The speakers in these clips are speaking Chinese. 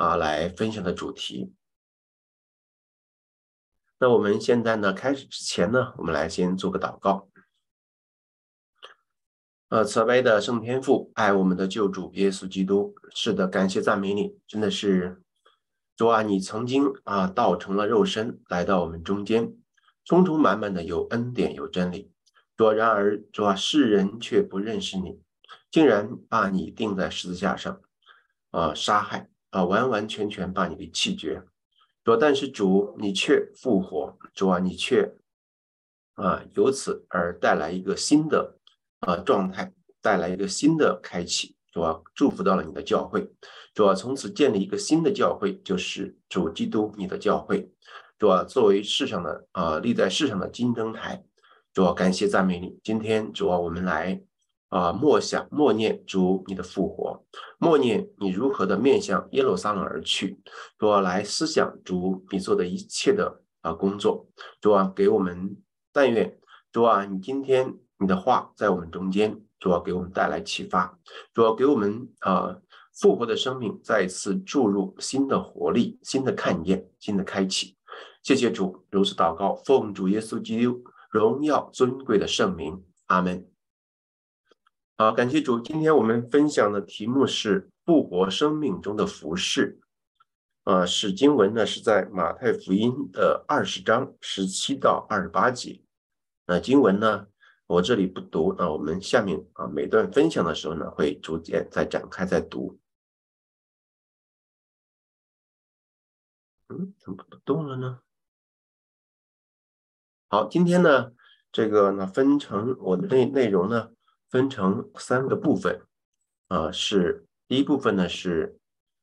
啊来分享的主题。那我们现在呢，开始之前呢，我们来先做个祷告。呃，慈悲的圣天父，爱我们的救主耶稣基督，是的，感谢赞美你，真的是主啊，你曾经啊道成了肉身来到我们中间，充充满满的有恩典有真理。主然而主啊，世人却不认识你，竟然把你钉在十字架上，啊杀害啊完完全全把你给弃绝。主，但是主你却复活，主啊，你却啊由此而带来一个新的。啊，状态带来一个新的开启，主啊，祝福到了你的教会，主啊，从此建立一个新的教会，就是主基督你的教会，主啊，作为世上的啊立在世上的金灯台，主啊，感谢赞美你。今天主啊，我们来啊默想默念主你的复活，默念你如何的面向耶路撒冷而去，主啊，来思想主你做的一切的啊工作，主啊，给我们但愿主啊，你今天。你的话在我们中间，主要给我们带来启发，主要给我们啊复活的生命再次注入新的活力、新的看见、新的开启。谢谢主，如此祷告，奉主耶稣基督荣耀尊贵的圣名，阿门。好，感谢主。今天我们分享的题目是复活生命中的服饰。啊，是经文呢是在马太福音的二十章十七到二十八节。那经文呢？我这里不读，那我们下面啊每段分享的时候呢，会逐渐再展开再读。嗯，怎么不动了呢？好，今天呢，这个呢分成我的内内容呢分成三个部分，啊，是第一部分呢是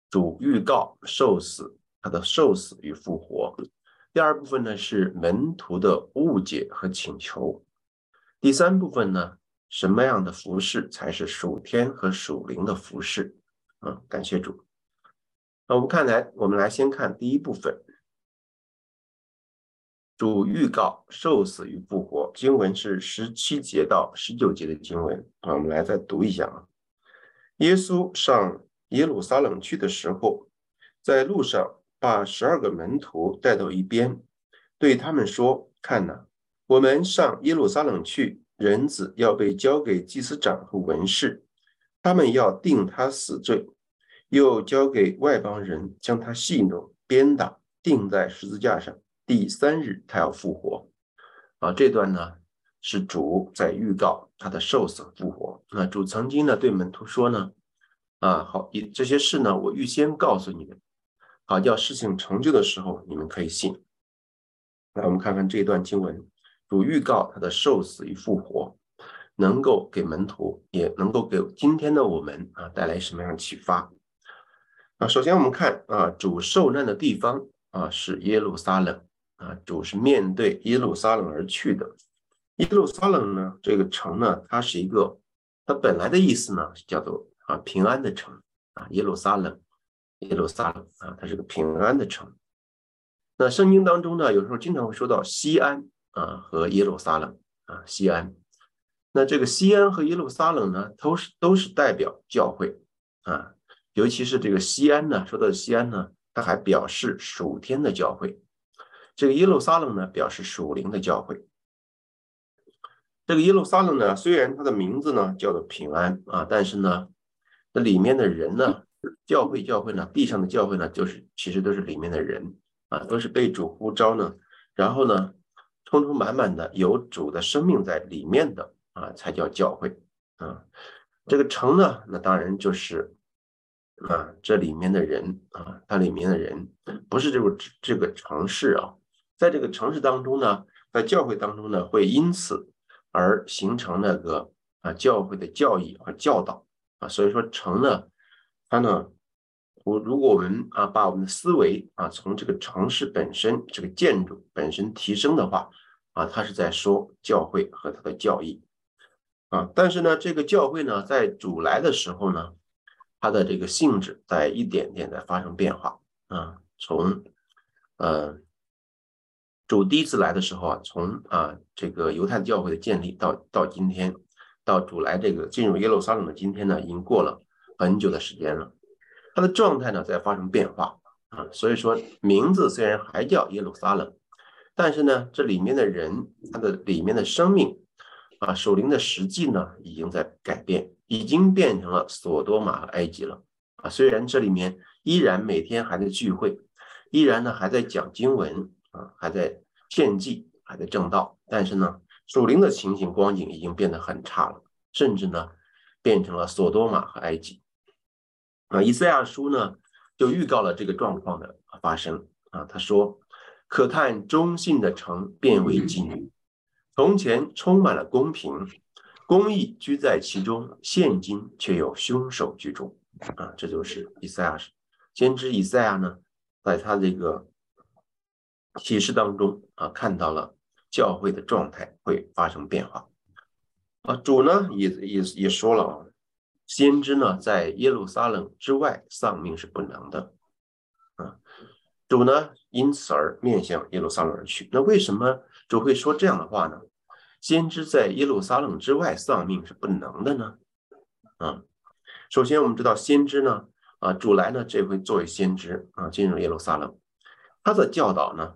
主预告受死，他的受死与复活；第二部分呢是门徒的误解和请求。第三部分呢，什么样的服饰才是属天和属灵的服饰？啊，感谢主。那我们看来，我们来先看第一部分，主预告受死与复活。经文是十七节到十九节的经文啊，我们来再读一下啊。耶稣上耶路撒冷去的时候，在路上把十二个门徒带到一边，对他们说：“看哪。”我们上耶路撒冷去，人子要被交给祭司长和文士，他们要定他死罪，又交给外邦人将他戏弄、鞭打，钉在十字架上。第三日，他要复活。啊，这段呢是主在预告他的受死复活。那主曾经呢对门徒说呢，啊，好，这些事呢我预先告诉你们，好，叫事情成就的时候你们可以信。那，我们看看这段经文。主预告他的受死与复活，能够给门徒，也能够给今天的我们啊带来什么样启发？啊，首先我们看啊，主受难的地方啊是耶路撒冷啊，主是面对耶路撒冷而去的。耶路撒冷呢，这个城呢，它是一个，它本来的意思呢叫做啊平安的城啊，耶路撒冷，耶路撒冷啊，它是个平安的城。那圣经当中呢，有时候经常会说到西安。啊，和耶路撒冷啊，西安。那这个西安和耶路撒冷呢，都是都是代表教会啊。尤其是这个西安呢，说到西安呢，它还表示属天的教会。这个耶路撒冷呢，表示属灵的教会。这个耶路撒冷呢，虽然它的名字呢叫做平安啊，但是呢，那里面的人呢，教会教会呢，地上的教会呢，就是其实都是里面的人啊，都是被主呼召呢，然后呢。充充满满的有主的生命在里面的啊，才叫教会啊。这个城呢，那当然就是啊，这里面的人啊，它里面的人不是这个这个城市啊，在这个城市当中呢，在教会当中呢，会因此而形成那个啊教会的教义和教导啊。所以说城呢，它呢。我如果我们啊把我们的思维啊从这个城市本身这个建筑本身提升的话啊，他是在说教会和他的教义啊，但是呢，这个教会呢在主来的时候呢，它的这个性质在一点点在发生变化啊，从呃主第一次来的时候啊，从啊这个犹太教会的建立到到今天，到主来这个进入耶路撒冷的今天呢，已经过了很久的时间了。它的状态呢在发生变化啊。所以说名字虽然还叫耶路撒冷，但是呢这里面的人他的里面的生命啊，守灵的实际呢已经在改变，已经变成了索多玛和埃及了啊。虽然这里面依然每天还在聚会，依然呢还在讲经文还在献祭，还在正道，但是呢。属灵的情形光景已经变得很差了，甚至呢变成了索多玛和埃及。啊，以赛亚书呢就预告了这个状况的发生啊。他说：“可叹忠信的城变为妓女，从前充满了公平，公义居在其中，现今却有凶手居中。”啊，这就是以赛亚先知以赛亚呢，在他这个启示当中啊看到了。教会的状态会发生变化啊！主呢也也也说了啊，先知呢在耶路撒冷之外丧命是不能的啊。主呢因此而面向耶路撒冷而去。那为什么主会说这样的话呢？先知在耶路撒冷之外丧命是不能的呢？啊，首先我们知道先知呢啊，主来呢这回作为先知啊进入耶路撒冷，他的教导呢，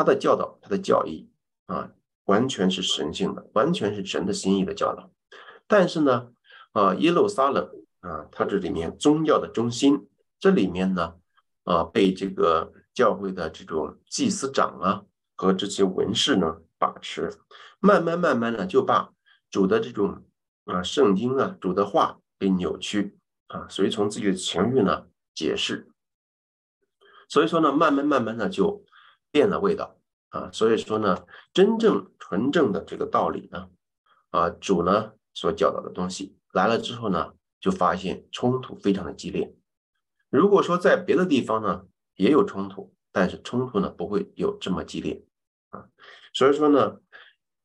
他的教导，他的教义。啊，完全是神性的，完全是神的心意的教导。但是呢，啊，耶路撒冷啊，它这里面宗教的中心，这里面呢，啊，被这个教会的这种祭司长啊和这些文士呢把持，慢慢慢慢的就把主的这种啊圣经啊主的话给扭曲啊，随从自己的情欲呢解释。所以说呢，慢慢慢慢的就变了味道。啊，所以说呢，真正纯正的这个道理呢，啊，主呢所教导的东西来了之后呢，就发现冲突非常的激烈。如果说在别的地方呢也有冲突，但是冲突呢不会有这么激烈啊。所以说呢，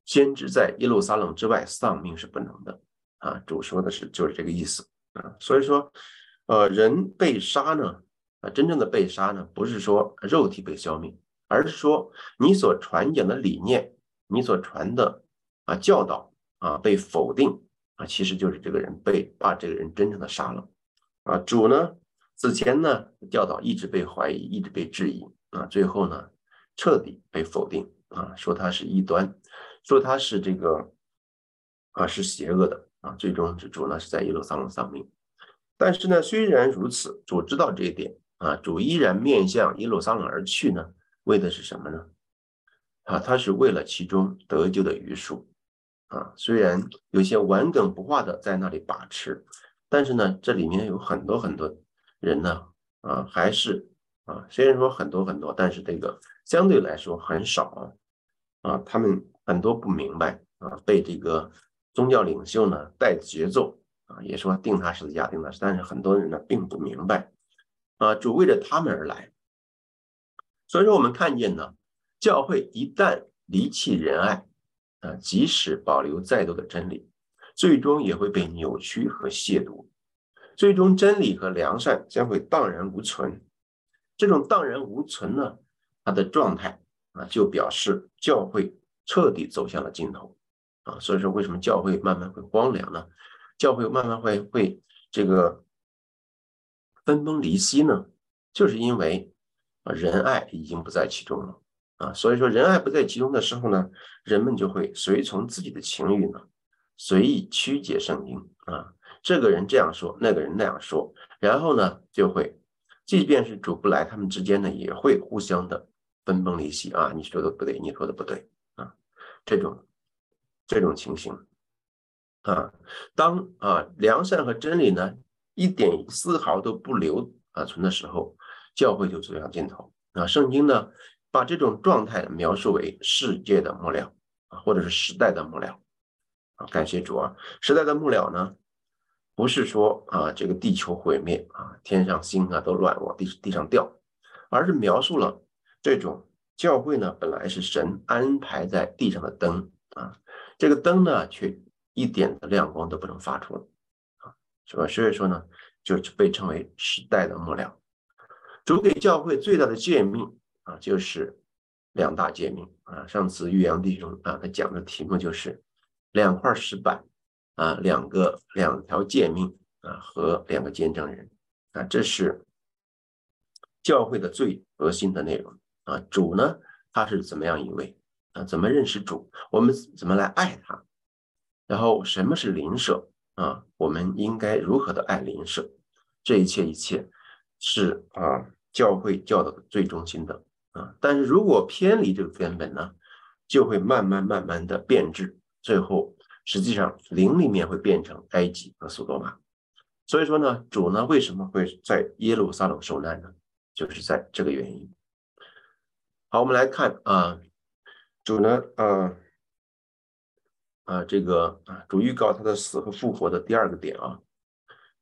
先知在耶路撒冷之外丧命是不能的啊。主说的是就是这个意思啊。所以说，呃，人被杀呢，啊，真正的被杀呢，不是说肉体被消灭。而是说，你所传讲的理念，你所传的啊教导啊被否定啊，其实就是这个人被把这个人真正的杀了啊。主呢此前呢教导一直被怀疑，一直被质疑啊，最后呢彻底被否定啊，说他是异端，说他是这个啊是邪恶的啊。最终主呢是在耶路撒冷丧命。但是呢，虽然如此，主知道这一点啊，主依然面向耶路撒冷而去呢。为的是什么呢？啊，他是为了其中得救的余数啊。虽然有些顽梗不化的在那里把持，但是呢，这里面有很多很多人呢，啊，还是啊，虽然说很多很多，但是这个相对来说很少啊。他们很多不明白啊，被这个宗教领袖呢带节奏啊，也说定他十字架定的，但是很多人呢并不明白啊，主为了他们而来。所以说，我们看见呢，教会一旦离弃仁爱，啊，即使保留再多的真理，最终也会被扭曲和亵渎，最终真理和良善将会荡然无存。这种荡然无存呢，它的状态啊，就表示教会彻底走向了尽头啊。所以说，为什么教会慢慢会荒凉呢？教会慢慢会会这个分崩离析呢？就是因为。啊，仁爱已经不在其中了啊，所以说仁爱不在其中的时候呢，人们就会随从自己的情欲呢，随意曲解圣经啊，这个人这样说，那个人那样说，然后呢，就会，即便是主不来，他们之间呢也会互相的分崩离析啊，你说的不对，你说的不对啊，这种这种情形啊，当啊良善和真理呢一点丝毫都不留啊存的时候。教会就走向尽头啊！圣经呢，把这种状态描述为世界的末了啊，或者是时代的末了啊。感谢主啊！时代的末了呢，不是说啊这个地球毁灭啊，天上星啊都乱往地地上掉，而是描述了这种教会呢本来是神安排在地上的灯啊，这个灯呢却一点的亮光都不能发出啊，是吧？所以说呢，就被称为时代的末了。主给教会最大的诫命啊，就是两大诫命啊。上次玉阳弟兄啊，他讲的题目就是两块石板啊，两个两条诫命啊和两个见证人啊，这是教会的最核心的内容啊。主呢，他是怎么样一位啊？怎么认识主？我们怎么来爱他？然后什么是邻舍啊？我们应该如何的爱邻舍？这一切一切是啊，教会教导的最中心的啊。但是如果偏离这个根本呢，就会慢慢慢慢的变质，最后实际上灵里面会变成埃及和苏多玛。所以说呢，主呢为什么会在耶路撒冷受难呢？就是在这个原因。好，我们来看啊，主呢，啊啊，这个啊，主预告他的死和复活的第二个点啊，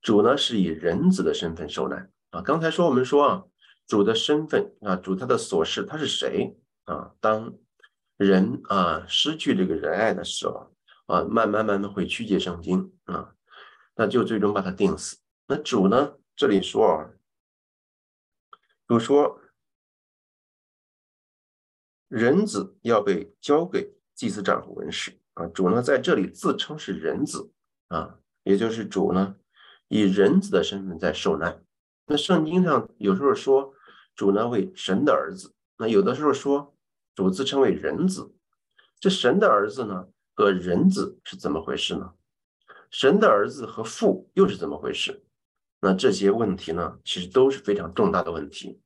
主呢是以人子的身份受难啊。刚才说我们说啊，主的身份啊，主他的所事他是谁啊？当人啊失去这个仁爱的时候啊，慢慢慢慢会曲解圣经啊。那就最终把他定死。那主呢？这里说啊，主说人子要被交给祭司长和文士啊。主呢在这里自称是人子啊，也就是主呢以人子的身份在受难。那圣经上有时候说主呢为神的儿子，那有的时候说主自称为人子。这神的儿子呢和人子是怎么回事呢？神的儿子和父又是怎么回事？那这些问题呢，其实都是非常重大的问题。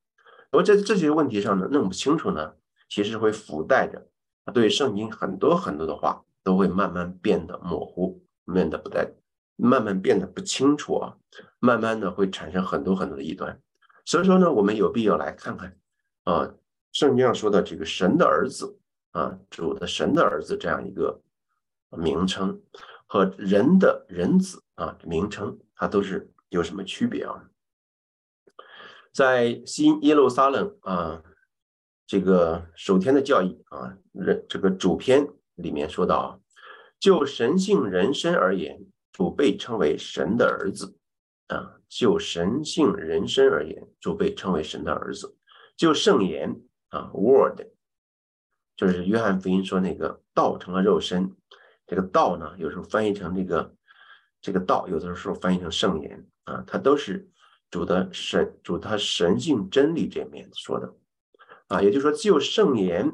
而在这些问题上呢，弄不清楚呢，其实会附带着对圣经很多很多的话都会慢慢变得模糊，变得不带，慢慢变得不清楚啊，慢慢的会产生很多很多的异端。所以说呢，我们有必要来看看啊，圣经上说的这个神的儿子啊，主的神的儿子这样一个名称。和人的人子啊名称，它都是有什么区别啊？在新耶路撒冷啊，这个首天的教义啊，人这个主篇里面说到，就神性人身而言，主被称为神的儿子啊；就神性人身而言，就被称为神的儿子；就圣言啊，Word，就是约翰福音说那个道成了肉身。这个道呢，有时候翻译成这个这个道，有的时候翻译成圣言啊，它都是主的神主他神性真理这面说的啊，也就是说，就圣言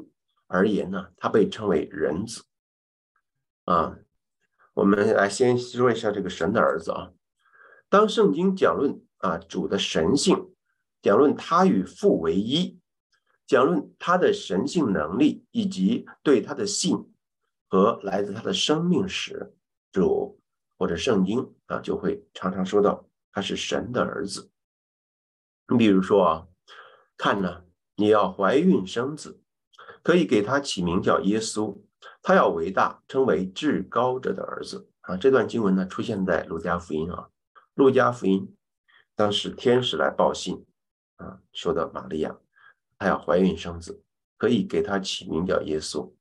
而言呢，他被称为人子啊。我们来先说一下这个神的儿子啊。当圣经讲论啊主的神性，讲论他与父为一，讲论他的神性能力以及对他的信。和来自他的生命时，主或者圣经啊，就会常常说到他是神的儿子。你比如说啊，看呢，你要怀孕生子，可以给他起名叫耶稣，他要伟大，称为至高者的儿子啊。这段经文呢，出现在路加福音啊，路加福音当时天使来报信啊，说的玛利亚，她要怀孕生子，可以给他起名叫耶稣，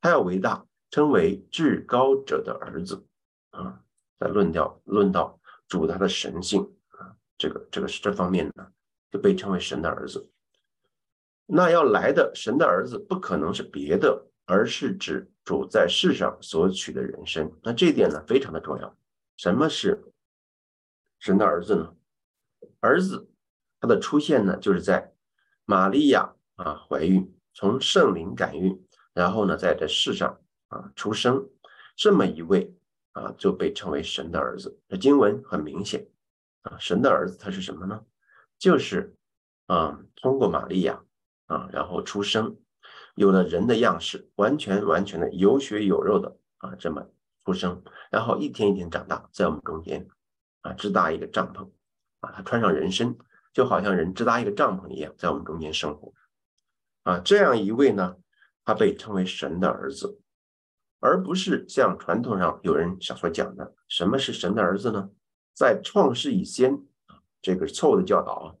他要伟大。称为至高者的儿子啊，在论调论到主他的神性啊，这个这个是这方面呢，就被称为神的儿子。那要来的神的儿子不可能是别的，而是指主在世上所取的人生。那这一点呢非常的重要。什么是神的儿子呢？儿子他的出现呢，就是在玛利亚啊怀孕，从圣灵感孕，然后呢在这世上。啊，出生这么一位啊，就被称为神的儿子。这经文很明显啊，神的儿子他是什么呢？就是啊，通过玛利亚啊，然后出生，有了人的样式，完全完全的有血有肉的啊，这么出生，然后一天一天长大，在我们中间啊，支搭一个帐篷啊，他穿上人身，就好像人支搭一个帐篷一样，在我们中间生活啊。这样一位呢，他被称为神的儿子。而不是像传统上有人想所讲的，什么是神的儿子呢？在创世以先，这个是错误的教导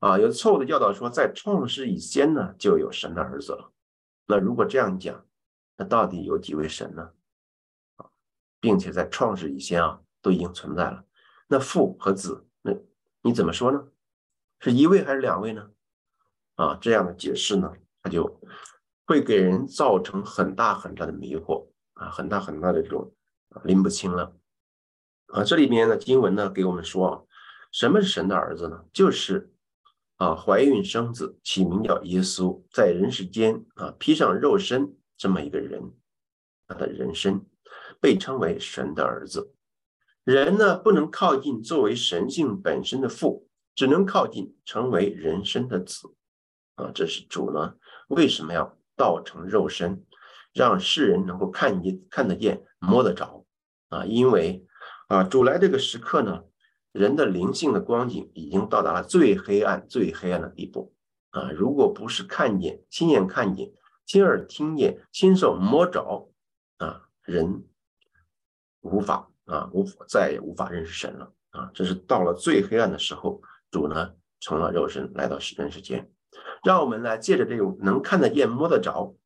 啊，啊，有错误的教导说，在创世以先呢就有神的儿子了。那如果这样讲，那到底有几位神呢？啊，并且在创世以先啊都已经存在了。那父和子，那你怎么说呢？是一位还是两位呢？啊，这样的解释呢，他就。会给人造成很大很大的迷惑啊，很大很大的这种拎不清了啊。这里面呢，经文呢给我们说啊，什么是神的儿子呢？就是啊，怀孕生子，起名叫耶稣，在人世间啊，披上肉身这么一个人，他的人生被称为神的儿子。人呢，不能靠近作为神性本身的父，只能靠近成为人生的子。啊，这是主呢，为什么要道成肉身，让世人能够看见、看得见、摸得着？啊，因为啊，主来这个时刻呢。人的灵性的光景已经到达了最黑暗、最黑暗的地步啊！如果不是看见、亲眼看见、亲耳听见、亲手摸着啊，人无法啊，无再也无法认识神了啊！这是到了最黑暗的时候，主呢成了肉身来到人世间，让我们来借着这种能看得见、摸得着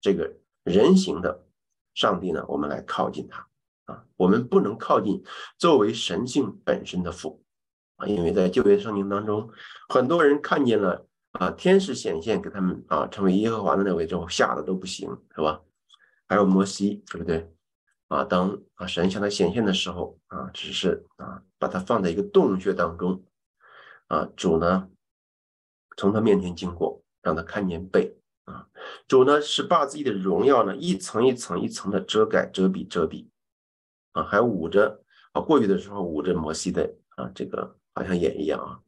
这个人形的上帝呢，我们来靠近他。啊，我们不能靠近作为神性本身的父啊，因为在旧约圣经当中，很多人看见了啊天使显现给他们啊成为耶和华的那位之后，吓得都不行，是吧？还有摩西，对不对？啊，当啊神向他显现的时候啊，只是啊把他放在一个洞穴当中啊，主呢从他面前经过，让他看见背啊，主呢是把自己的荣耀呢一层一层一层的遮盖、遮蔽、遮蔽。啊，还捂着啊，过去的时候捂着摩西的啊，这个好像眼一样啊。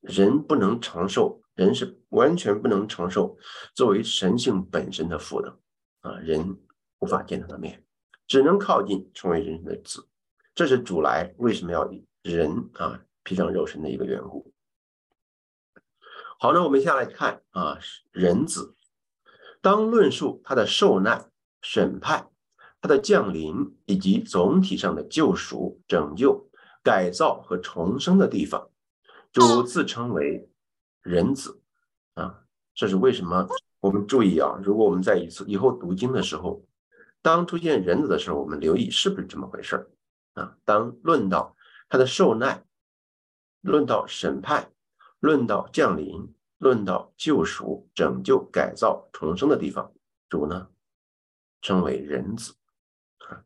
人不能承受，人是完全不能承受作为神性本身的父的啊，人无法见他的面，只能靠近成为人的子。这是主来为什么要以人啊披上肉身的一个缘故。好，那我们下来看啊，人子当论述他的受难、审判。他的降临以及总体上的救赎、拯救、改造和重生的地方，主自称为人子啊，这是为什么？我们注意啊，如果我们在一次以后读经的时候，当出现人子的时候，我们留意是不是这么回事啊？当论到他的受难，论到审判，论到降临，论到救赎、拯救、改造、重生的地方，主呢称为人子。啊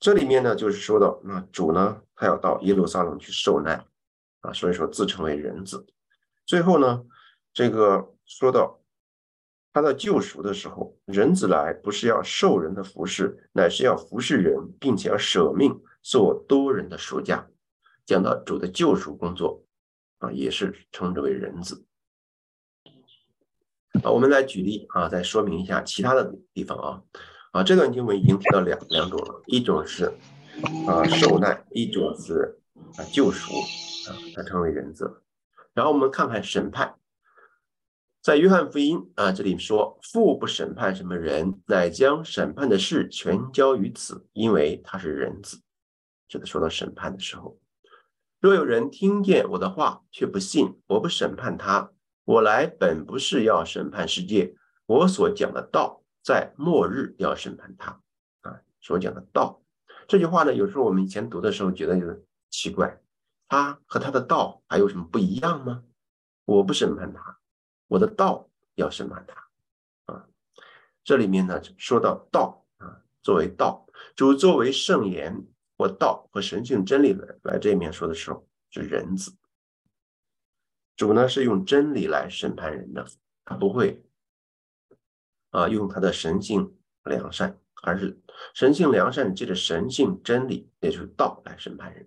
这里面呢，就是说到那主呢，他要到耶路撒冷去受难啊，所以说自称为人子。最后呢，这个说到他的救赎的时候，人子来不是要受人的服侍，乃是要服侍人，并且要舍命做多人的赎价。讲到主的救赎工作啊，也是称之为人子。啊，我们来举例啊，再说明一下其他的地方啊。啊，这段经文已经提到两两种了，一种是啊受难，一种是啊救赎啊，它称为人子。然后我们看看审判，在约翰福音啊这里说，父不审判什么人，乃将审判的事全交于子，因为他是人子。这个说到审判的时候，若有人听见我的话却不信，我不审判他，我来本不是要审判世界，我所讲的道。在末日要审判他啊，所讲的道这句话呢，有时候我们以前读的时候觉得有点奇怪，他和他的道还有什么不一样吗？我不审判他，我的道要审判他啊。这里面呢说到道啊，作为道主作为圣言或道和神性真理来来这一面说的时候，是人子。主呢是用真理来审判人的，他不会。啊，用他的神性良善，而是神性良善借着神性真理，也就是道来审判人。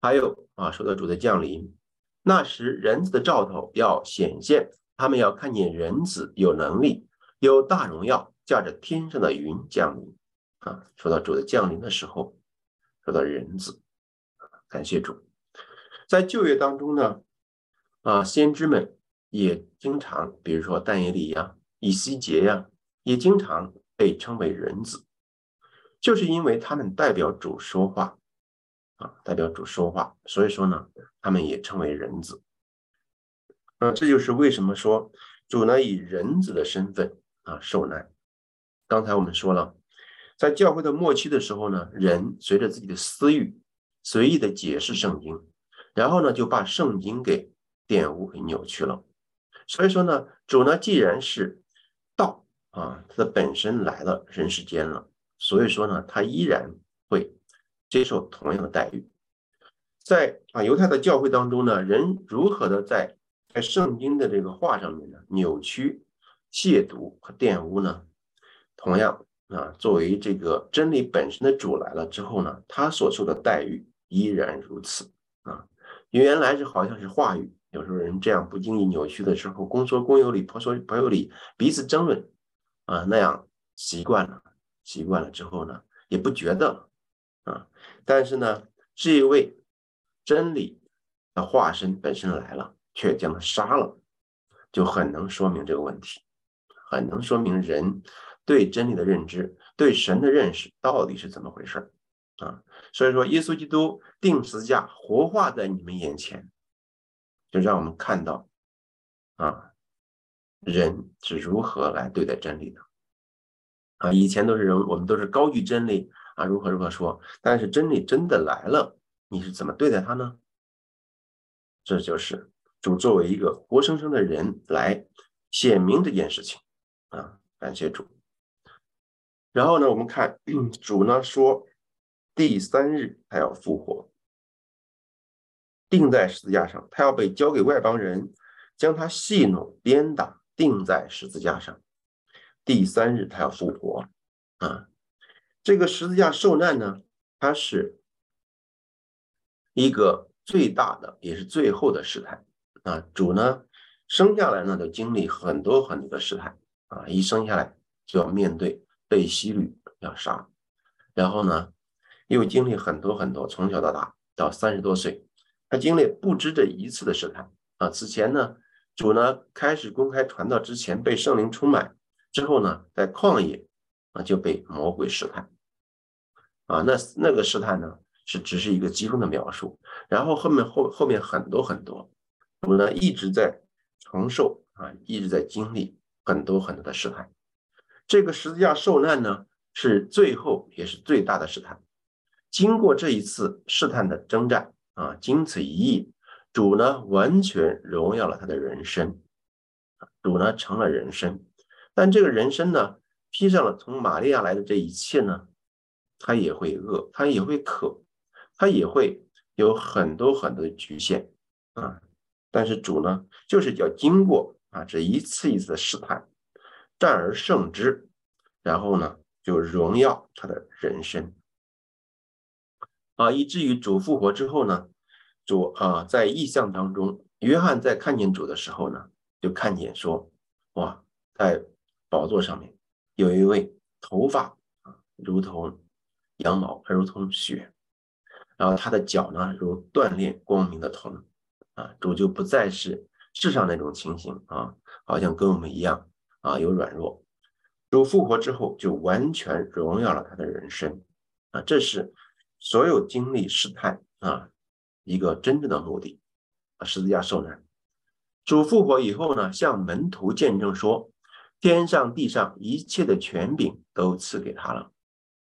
还有啊，说到主的降临，那时人子的兆头要显现，他们要看见人子有能力、有大荣耀，驾着天上的云降临。啊，说到主的降临的时候，说到人子，感谢主。在旧约当中呢，啊，先知们也经常，比如说但以理呀。以西结呀，也经常被称为人子，就是因为他们代表主说话啊，代表主说话，所以说呢，他们也称为人子。啊，这就是为什么说主呢以人子的身份啊受难。刚才我们说了，在教会的末期的时候呢，人随着自己的私欲，随意的解释圣经，然后呢就把圣经给玷污、给扭曲了。所以说呢，主呢既然是道啊，它的本身来了人世间了，所以说呢，他依然会接受同样的待遇。在啊犹太的教会当中呢，人如何的在在圣经的这个话上面呢扭曲、亵渎和玷污呢？同样啊，作为这个真理本身的主来了之后呢，他所受的待遇依然如此啊。原来是好像是话语，有时候人这样不经意扭曲的时候，公说公有理，婆说婆有理，彼此争论啊，那样习惯了，习惯了之后呢，也不觉得啊。但是呢，这一位真理的化身本身来了，却将他杀了，就很能说明这个问题，很能说明人对真理的认知，对神的认识到底是怎么回事啊。所以说，耶稣基督定十字架活化在你们眼前，就让我们看到啊，人是如何来对待真理的啊。以前都是人，我们都是高举真理啊，如何如何说，但是真理真的来了，你是怎么对待他呢？这就是主作为一个活生生的人来显明这件事情啊，感谢主。然后呢，我们看主呢说。第三日，他要复活，钉在十字架上。他要被交给外邦人，将他戏弄、鞭打，钉在十字架上。第三日，他要复活。啊，这个十字架受难呢，它是一个最大的，也是最后的试探。啊，主呢生下来呢，就经历很多很多的试探。啊，一生下来就要面对被希律要杀，然后呢？又经历很多很多，从小到大到三十多岁，他经历不止这一次的试探啊。此前呢，主呢开始公开传道之前被圣灵充满，之后呢在旷野啊就被魔鬼试探啊。那那个试探呢是只是一个集中的描述，然后后面后后面很多很多，主呢一直在承受啊，一直在经历很多很多的试探。这个十字架受难呢是最后也是最大的试探。经过这一次试探的征战啊，经此一役，主呢完全荣耀了他的人生，主呢成了人生，但这个人生呢披上了从玛利亚来的这一切呢，他也会饿，他也会渴，他也会有很多很多的局限啊，但是主呢就是要经过啊这一次一次的试探，战而胜之，然后呢就荣耀他的人生。啊，以至于主复活之后呢，主啊，在异象当中，约翰在看见主的时候呢，就看见说，哇，在宝座上面有一位头发啊，如同羊毛，如同雪，然后他的脚呢，如锻炼光明的铜，啊，主就不再是世上那种情形啊，好像跟我们一样啊，有软弱。主复活之后，就完全荣耀了他的人生啊，这是。所有经历试探啊，一个真正的目的啊，十字架受难。主复活以后呢，向门徒见证说，天上地上一切的权柄都赐给他了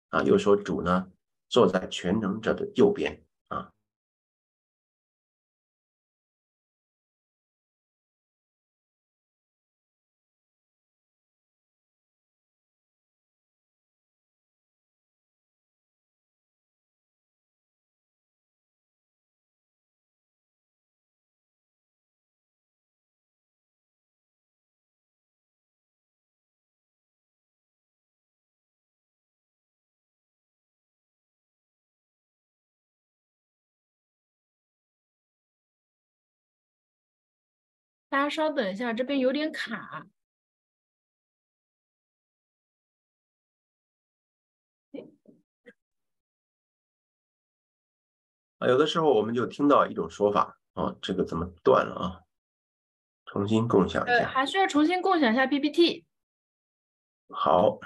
啊。又说主呢，坐在全能者的右边大家稍等一下，这边有点卡。啊，有的时候我们就听到一种说法，啊，这个怎么断了啊？重新共享一下。还需要重新共享一下 PPT。好。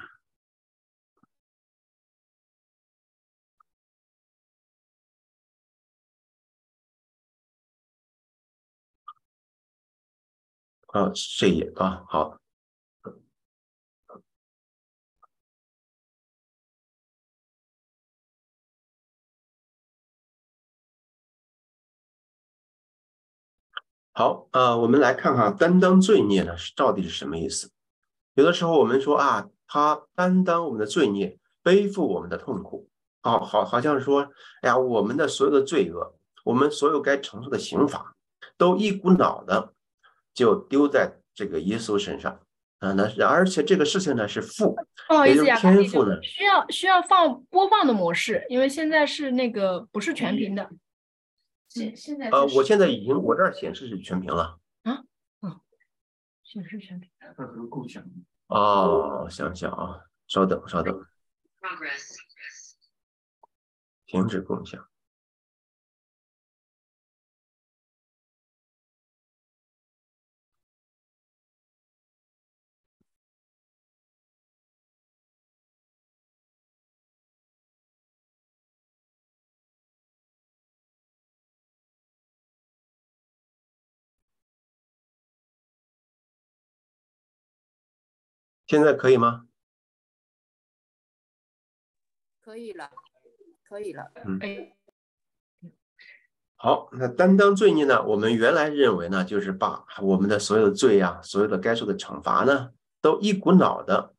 啊，这页啊，好，好，呃，我们来看看担当罪孽呢是到底是什么意思？有的时候我们说啊，他担当我们的罪孽，背负我们的痛苦，好好好像说，哎呀，我们的所有的罪恶我们所有该承受的刑罚，都一股脑的就丢在这个耶稣身上啊。那而且这个事情呢是父，不好意思呀，天赋呢需要需要放播放的模式，因为现在是那个不是全屏的。现现在呃，我现在已经我这儿显示是全屏了。啊，嗯，显示全屏。那是共享。哦，想想啊，稍等稍等。停止共享。现在可以吗？可以了，可以了。嗯，哎，好，那担当罪孽呢？我们原来认为呢，就是把我们的所有的罪呀，所有的该受的惩罚呢，都一股脑的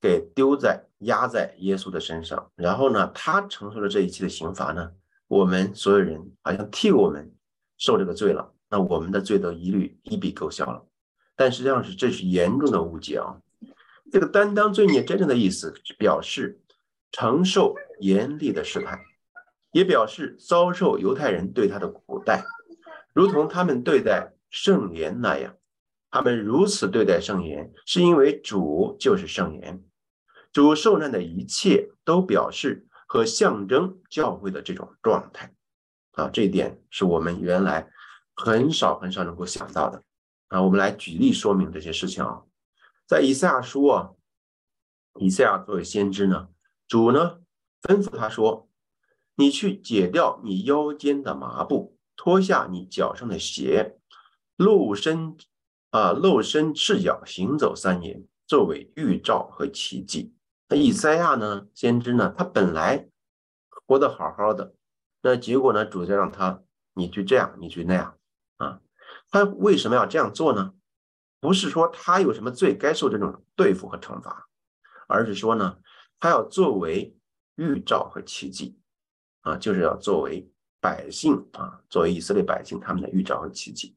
给丢在压在耶稣的身上，然后呢，他承受了这一切的刑罚呢，我们所有人好像替我们受这个罪了，那我们的罪都一律一笔勾销了。但实际上是这是严重的误解啊。这个担当罪孽真正的意思，表示承受严厉的试探，也表示遭受犹太人对他的苦待，如同他们对待圣言那样。他们如此对待圣言，是因为主就是圣言。主受难的一切都表示和象征教会的这种状态啊，这一点是我们原来很少很少能够想到的啊。我们来举例说明这些事情啊。在以赛亚书啊，以赛亚作为先知呢，主呢吩咐他说：“你去解掉你腰间的麻布，脱下你脚上的鞋，露身啊露身赤脚行走三年，作为预兆和奇迹。”那以赛亚呢，先知呢，他本来活得好好的，那结果呢，主就让他你去这样，你去那样啊，他为什么要这样做呢？不是说他有什么罪该受这种对付和惩罚，而是说呢，他要作为预兆和奇迹，啊，就是要作为百姓啊，作为以色列百姓他们的预兆和奇迹。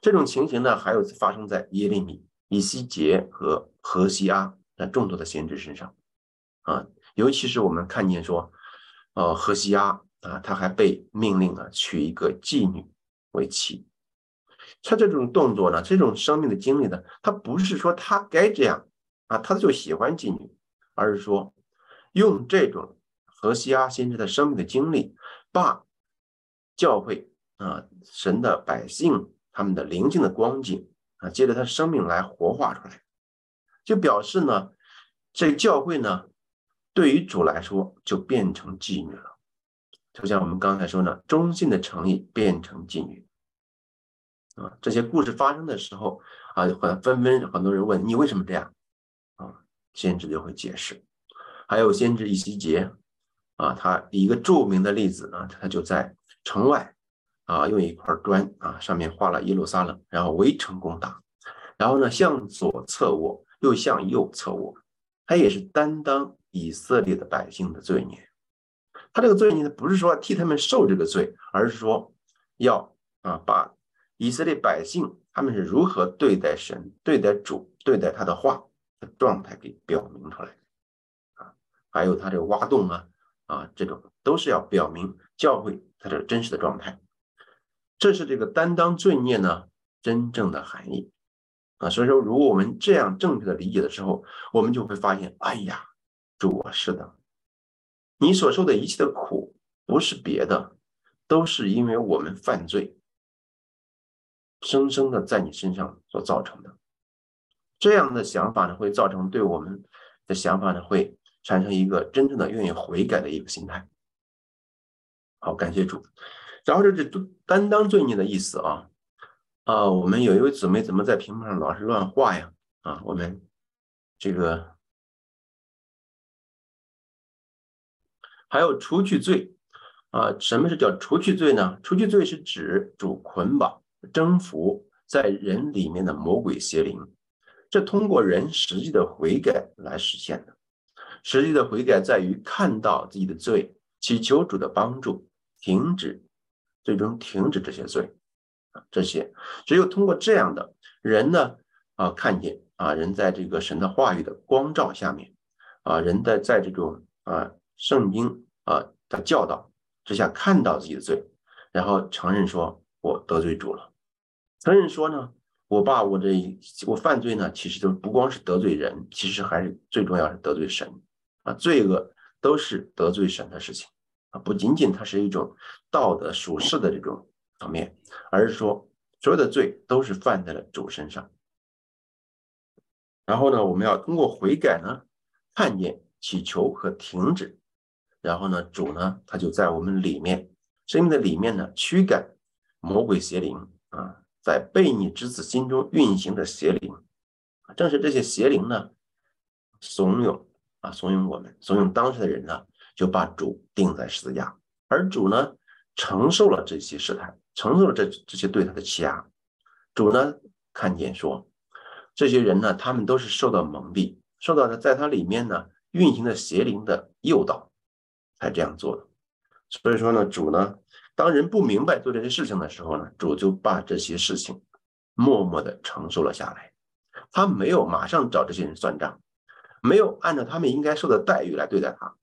这种情形呢，还有发生在耶利米、以西结和何西阿那众多的先知身上，啊，尤其是我们看见说，呃，何西阿啊，他还被命令了娶一个妓女为妻。他这种动作呢，这种生命的经历呢，他不是说他该这样啊，他就喜欢妓女，而是说用这种荷西阿先知的生命的经历，把教会啊神的百姓他们的灵性的光景啊，借着他生命来活化出来，就表示呢，这教会呢，对于主来说就变成妓女了，就像我们刚才说呢，忠信的诚意变成妓女。啊，这些故事发生的时候啊，很纷纷，很多人问你为什么这样啊？先知就会解释。还有先知以西结啊，他一个著名的例子呢，他就在城外啊，用一块砖啊，上面画了耶路撒冷，然后围城攻打，然后呢，向左侧卧，又向右侧卧，他也是担当以色列的百姓的罪孽。他这个罪孽呢，不是说替他们受这个罪，而是说要啊把。以色列百姓他们是如何对待神、对待主、对待他的话的状态给表明出来啊？还有他这个挖洞啊啊，这种都是要表明教会他的真实的状态。这是这个担当罪孽呢真正的含义啊。所以说，如果我们这样正确的理解的时候，我们就会发现，哎呀，主啊，是的，你所受的一切的苦不是别的，都是因为我们犯罪。生生的在你身上所造成的这样的想法呢，会造成对我们的想法呢，会产生一个真正的愿意悔改的一个心态。好，感谢主。然后这是担当罪孽的意思啊啊，我们有一位姊妹怎么在屏幕上老是乱画呀？啊，我们这个还有除去罪啊？什么是叫除去罪呢？除去罪是指主捆绑。征服在人里面的魔鬼邪灵，这通过人实际的悔改来实现的。实际的悔改在于看到自己的罪，祈求主的帮助，停止最终停止这些罪啊，这些只有通过这样的人呢啊，看见啊，人在这个神的话语的光照下面啊，人在在这种啊圣经啊的教导之下看到自己的罪，然后承认说我得罪主了，承认说呢，我把我这我犯罪呢，其实就不光是得罪人，其实还是最重要是得罪神啊，罪恶都是得罪神的事情。啊，不仅仅它是一种道德属世的这种层面，而是说所有的罪都是犯在了主身上。然后呢，我们要通过悔改呢，看见、祈求和停止。然后呢，主呢，他就在我们里面生命的里面呢，驱赶魔鬼邪灵，在悖逆之子心中运行的邪灵。正是这些邪灵呢，怂恿啊，怂恿我们，怂恿当时的人呢。就把主钉在十字架，而主呢承受了这些试探，承受了这这些对他的欺压。主呢看见说，这些人呢，他们都是受到蒙蔽，受到的在他里面呢运行的邪灵的诱导，才这样做的。所以说呢，主呢，当人不明白做这些事情的时候呢，主就把这些事情默默的承受了下来。他没有马上找这些人算账，没有按照他们应该受的待遇来对待他。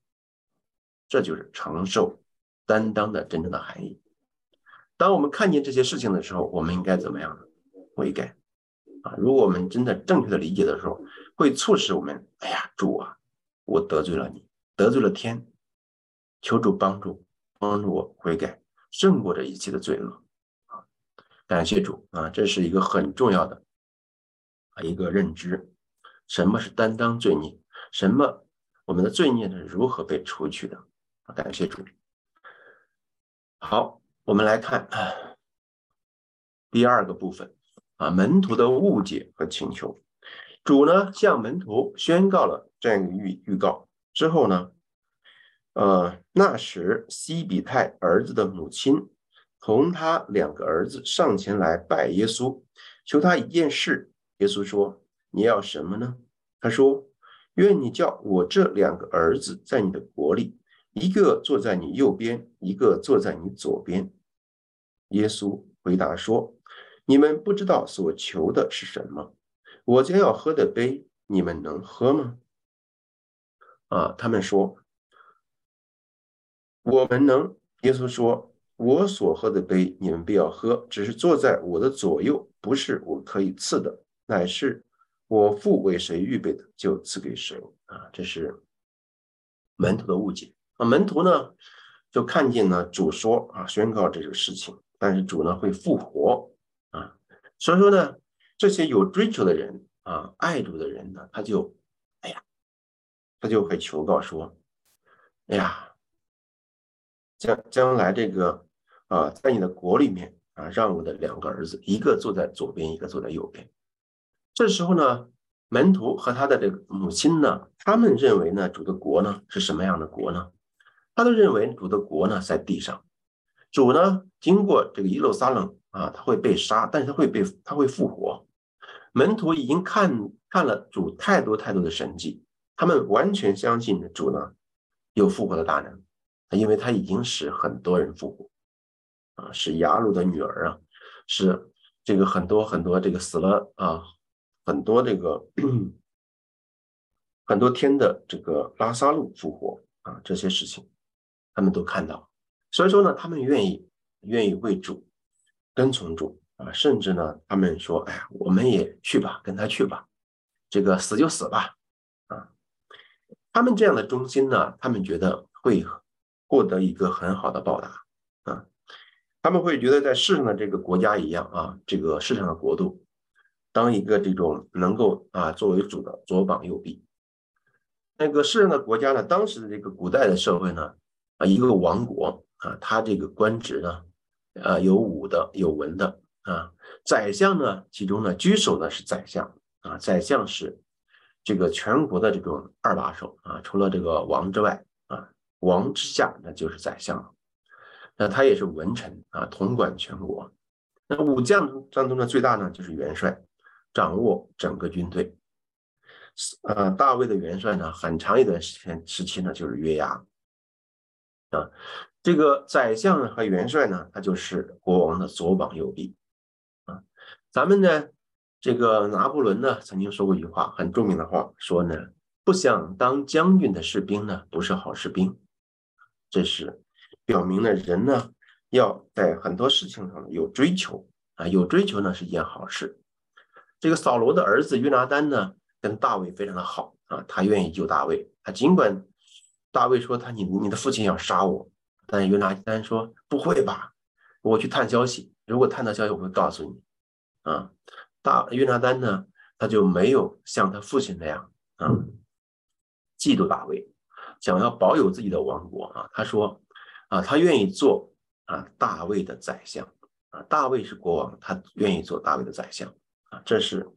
这就是承受、担当的真正的含义。当我们看见这些事情的时候，我们应该怎么样呢？悔改啊！如果我们真的正确的理解的时候，会促使我们：哎呀，主啊，我得罪了你，得罪了天，求主帮助，帮助我悔改，胜过这一切的罪恶啊！感谢主啊！这是一个很重要的啊一个认知：什么是担当罪孽？什么我们的罪孽是如何被除去的？啊感谢主。好，我们来看第二个部分啊，门徒的误解和请求。主呢向门徒宣告了这样一个预预告之后呢，呃，那时西比泰儿子的母亲同他两个儿子上前来拜耶稣，求他一件事。耶稣说：“你要什么呢？”他说：“愿你叫我这两个儿子在你的国里。”一个坐在你右边，一个坐在你左边。耶稣回答说：“你们不知道所求的是什么。我将要喝的杯，你们能喝吗？”啊，他们说：“我们能。”耶稣说：“我所喝的杯，你们必要喝。只是坐在我的左右，不是我可以赐的，乃是我父为谁预备的，就赐给谁。”啊，这是门徒的误解。啊门徒呢，就看见呢主说啊，宣告这个事情，但是主呢会复活啊，所以说呢，这些有追求的人啊，爱主的人呢，他就，哎呀，他就会求告说，哎呀，将将来这个啊，在你的国里面啊，让我的两个儿子，一个坐在左边，一个坐在右边。这时候呢，门徒和他的这个母亲呢，他们认为呢，主的国呢是什么样的国呢？他都认为主的国呢在地上，主呢经过这个耶路撒冷啊，他会被杀，但是他会被他会复活。门徒已经看看了主太多太多的神迹，他们完全相信主呢有复活的大能，因为他已经使很多人复活啊，使雅鲁的女儿啊，是这个很多很多这个死了啊，很多这个很多天的这个拉萨路复活啊，这些事情。他们都看到，所以说呢，他们愿意愿意为主跟从主啊，甚至呢，他们说：“哎呀，我们也去吧，跟他去吧，这个死就死吧。”啊，他们这样的忠心呢，他们觉得会获得一个很好的报答啊，他们会觉得在世上的这个国家一样啊，这个世上的国度，当一个这种能够啊作为主的左膀右臂，那个世上的国家呢，当时的这个古代的社会呢。啊，一个王国啊，他这个官职呢，呃，有武的，有文的啊。宰相呢，其中呢，居首呢是宰相啊，宰相是这个全国的这种二把手啊，除了这个王之外，王之下那就是宰相。那他也是文臣啊，统管全国。那武将当中呢，最大呢就是元帅，掌握整个军队。呃，大卫的元帅呢，很长一段时间时期呢就是约押。啊，这个宰相呢和元帅呢，他就是国王的左膀右臂啊。咱们呢，这个拿破仑呢，曾经说过一句话，很著名的话，说呢，不想当将军的士兵呢，不是好士兵。这是表明了人呢，要在很多事情上有追求啊，有追求呢是一件好事。这个扫罗的儿子约拿丹呢，跟大卫非常的好啊，他愿意救大卫，他尽管大卫说他你你的父亲要杀我。但约拿丹说：“不会吧，我去探消息。如果探到消息，我会告诉你。”啊，大约拿丹呢，他就没有像他父亲那样啊，嫉妒大卫，想要保有自己的王国啊。他说：“啊，他愿意做啊大卫的宰相啊。大卫是国王，他愿意做大卫的宰相啊。这是，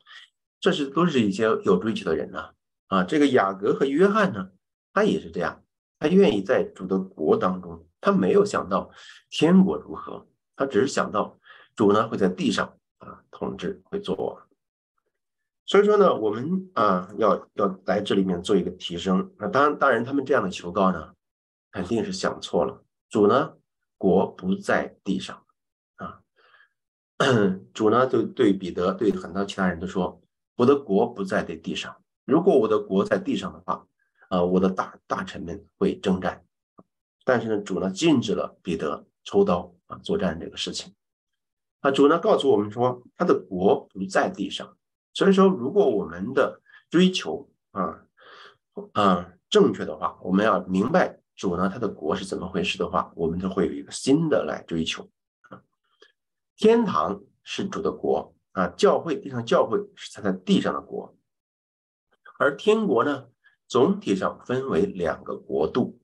这是都是一些有追求的人呐啊。这个雅各和约翰呢，他也是这样，他愿意在主的国当中。”他没有想到天国如何，他只是想到主呢会在地上啊统治，会做王。所以说呢，我们啊要要来这里面做一个提升。那当然，当然他们这样的求告呢，肯定是想错了。主呢国不在地上啊，主呢就对彼得对很多其他人都说，我的国不在这地上。如果我的国在地上的话，啊，我的大大臣们会征战。但是呢，主呢禁止了彼得抽刀啊作战这个事情。啊，主呢告诉我们说，他的国不在地上。所以说，如果我们的追求啊啊正确的话，我们要明白主呢他的国是怎么回事的话，我们就会有一个新的来追求。天堂是主的国啊，教会地上教会是他在地上的国，而天国呢总体上分为两个国度。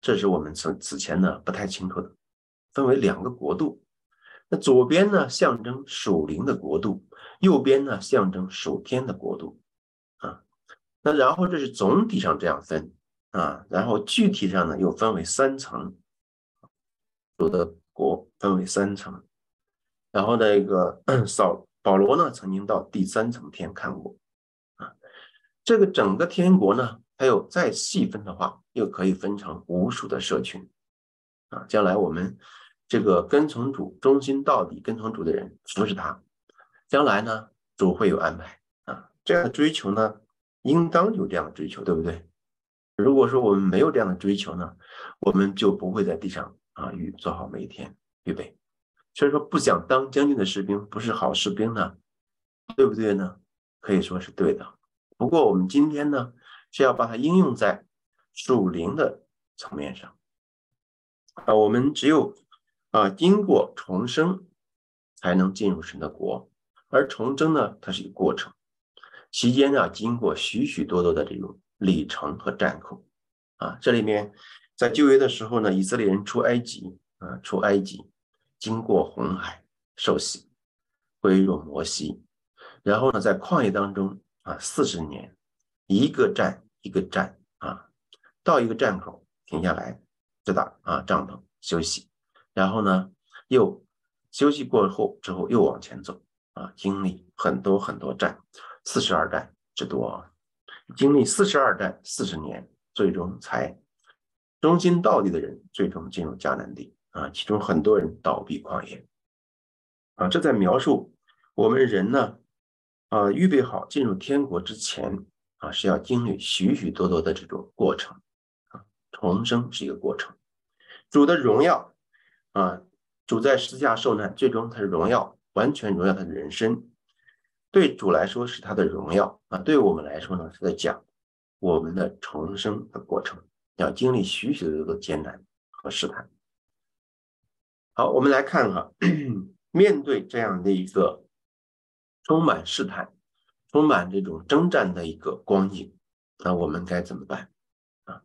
这是我们此此前呢不太清楚的，分为两个国度。那左边呢象征属灵的国度，右边呢象征属天的国度啊。那然后这是总体上这样分啊，然后具体上呢又分为三层，主的国分为三层。然后那个 扫保罗呢曾经到第三层天看过啊，这个整个天国呢。还有再细分的话，又可以分成无数的社群，啊，将来我们这个跟从主、忠心到底跟从主的人服侍他，将来呢，主会有安排啊。这样的追求呢，应当有这样的追求，对不对？如果说我们没有这样的追求呢，我们就不会在地上啊预做好每一天预备。所以说，不想当将军的士兵不是好士兵呢，对不对呢？可以说是对的。不过我们今天呢？是要把它应用在属灵的层面上啊，我们只有啊经过重生，才能进入神的国。而重生呢，它是一个过程，期间呢经过许许多多的这种里程和战口啊。这里面在旧约的时候呢，以色列人出埃及啊，出埃及经过红海受洗归入摩西，然后呢在旷野当中啊四十年。一个站一个站啊，到一个站口停下来，支打啊帐篷休息，然后呢又休息过后之后又往前走啊，经历很多很多战，四十二战之多啊，经历四十二战四十年，最终才忠心到底的人最终进入迦南地啊，其中很多人倒闭旷野啊，这在描述我们人呢啊预备好进入天国之前。啊，是要经历许许多多的这种过程啊，重生是一个过程。主的荣耀啊，主在十字架受难，最终他是荣耀，完全荣耀他的人生。对主来说是他的荣耀啊，对我们来说呢是在讲我们的重生的过程，要经历许许多多艰难和试探。好，我们来看哈，面对这样的一个充满试探。充满这种征战的一个光景，那我们该怎么办啊？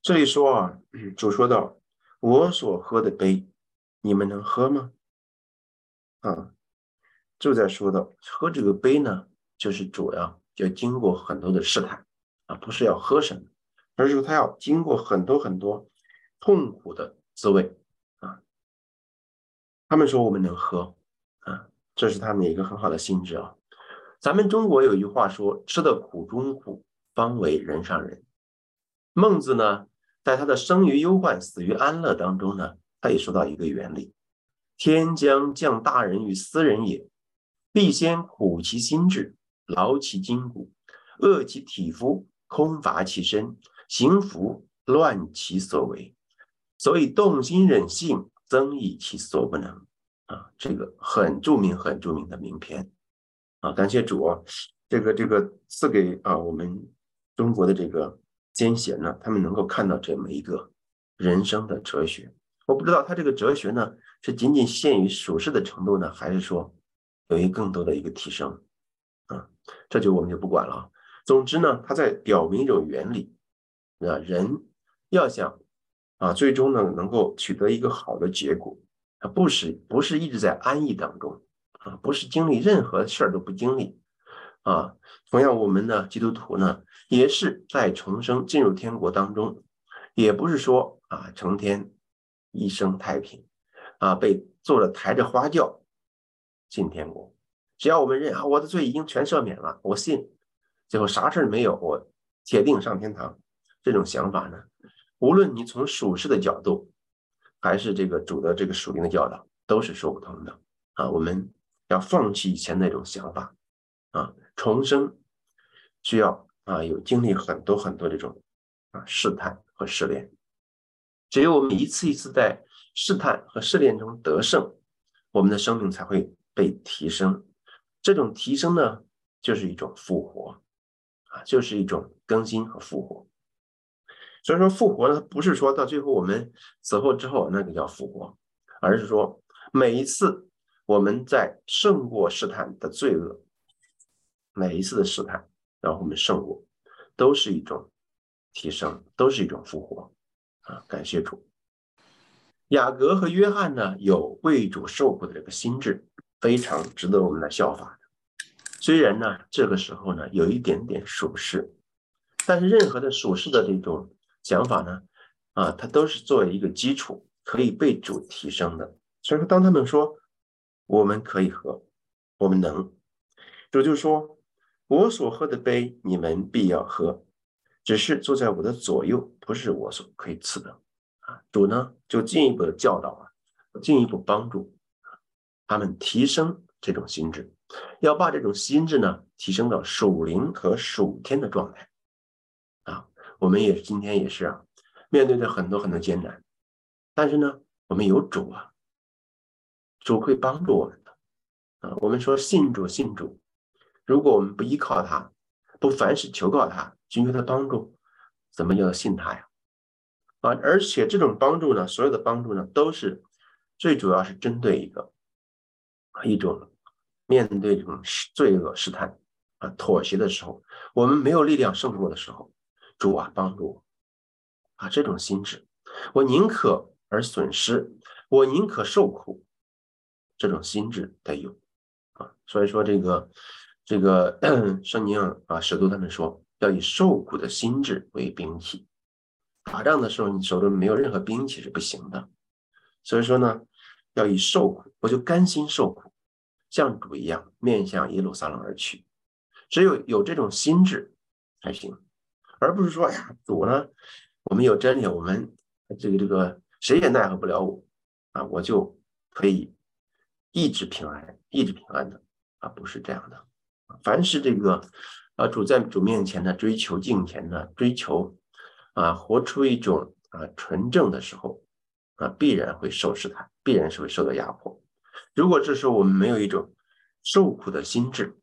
这里说啊，主说到：“我所喝的杯，你们能喝吗？”啊，就在说到喝这个杯呢，就是主要要经过很多的试探啊，不是要喝什么，而是他要经过很多很多痛苦的滋味啊。他们说我们能喝啊，这是他们一个很好的心智啊。咱们中国有一句话说：“吃的苦中苦，方为人上人。”孟子呢，在他的生于忧患、死于安乐当中呢，他也说到一个原理：天将降大任于斯人也，必先苦其心志，劳其筋骨，饿其体肤，空乏其身，行拂乱其所为，所以动心忍性，增益其所不能。啊，这个很著名、很著名的名篇啊！感谢主啊，这个这个赐给啊我们中国的这个奸贤呢，他们能够看到这么一个人生的哲学。我不知道他这个哲学呢，是仅仅限于属世的程度呢，还是说有一更多的一个提升啊？这就我们就不管了。总之呢，他在表明一种原理啊，人要想啊，最终呢能够取得一个好的结果。他不是不是一直在安逸当中啊，不是经历任何事儿都不经历啊。同样，我们呢，基督徒呢，也是在重生进入天国当中，也不是说啊，成天一生太平啊，被做了抬着花轿进天国。只要我们认啊，我的罪已经全赦免了，我信，最后啥事没有，我铁定上天堂。这种想法呢，无论你从属世的角度。还是这个主的这个属灵的教导都是说不通的啊！我们要放弃以前那种想法啊，重生需要啊有经历很多很多这种啊试探和试炼，只有我们一次一次在试探和试炼中得胜，我们的生命才会被提升。这种提升呢，就是一种复活啊，就是一种更新和复活。所以说复活呢，不是说到最后我们死后之后那个叫复活，而是说每一次我们在胜过试探的罪恶，每一次的试探，然后我们胜过，都是一种提升，都是一种复活啊！感谢主。雅各和约翰呢，有为主受苦的这个心智，非常值得我们来效法的。虽然呢，这个时候呢有一点点属实，但是任何的属实的这种。想法呢，啊，它都是作为一个基础，可以被主提升的。所以说，当他们说我们可以喝，我们能，主就说：“我所喝的杯，你们必要喝，只是坐在我的左右，不是我所可以赐的。”主呢就进一步的教导啊，进一步帮助他们提升这种心智，要把这种心智呢提升到属灵和属天的状态。啊我们也今天也是啊，面对着很多很多艰难，但是呢，我们有主啊，主会帮助我们的啊。我们说信主信主，如果我们不依靠他，不凡事求告他，寻求他帮助，怎么叫信他呀？啊，而且这种帮助呢，所有的帮助呢，都是最主要是针对一个一种面对这种罪恶试探啊妥协的时候，我们没有力量胜过的时候。主啊，帮助我啊！这种心智，我宁可而损失，我宁可受苦，这种心智得有啊。所以说，这个这 个圣经啊，使徒他们说，要以受苦的心智为兵器。打仗的时候，你手中没有任何兵器是不行的。所以说呢，要以受苦，我就甘心受苦，像主一样面向耶路撒冷而去。只有有这种心智才行。而不是说，哎呀，主呢，我们有真理，我们这个这个谁也奈何不了我啊，我就可以一直平安，一直平安的啊，不是这样的。凡是这个啊，主在主面前的追求敬虔的追求啊，活出一种啊纯正的时候啊，必然会受试探，必然是会受到压迫。如果这时候我们没有一种受苦的心智，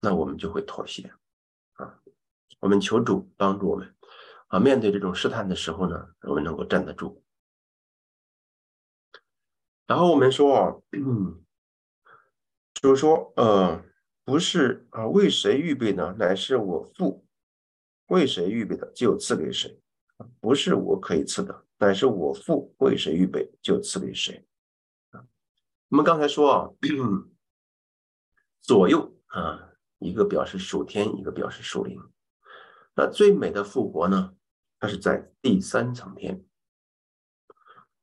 那我们就会妥协啊。我们求主帮助我们啊！面对这种试探的时候呢，我们能够站得住。然后我们说啊，就是说，呃，不是啊，为谁预备呢？乃是我父为谁预备的，就赐给谁。不是我可以赐的，乃是我父为谁预备，就赐给谁。我们刚才说啊，左右啊，一个表示属天，一个表示属灵。那最美的复活呢？它是在第三层天，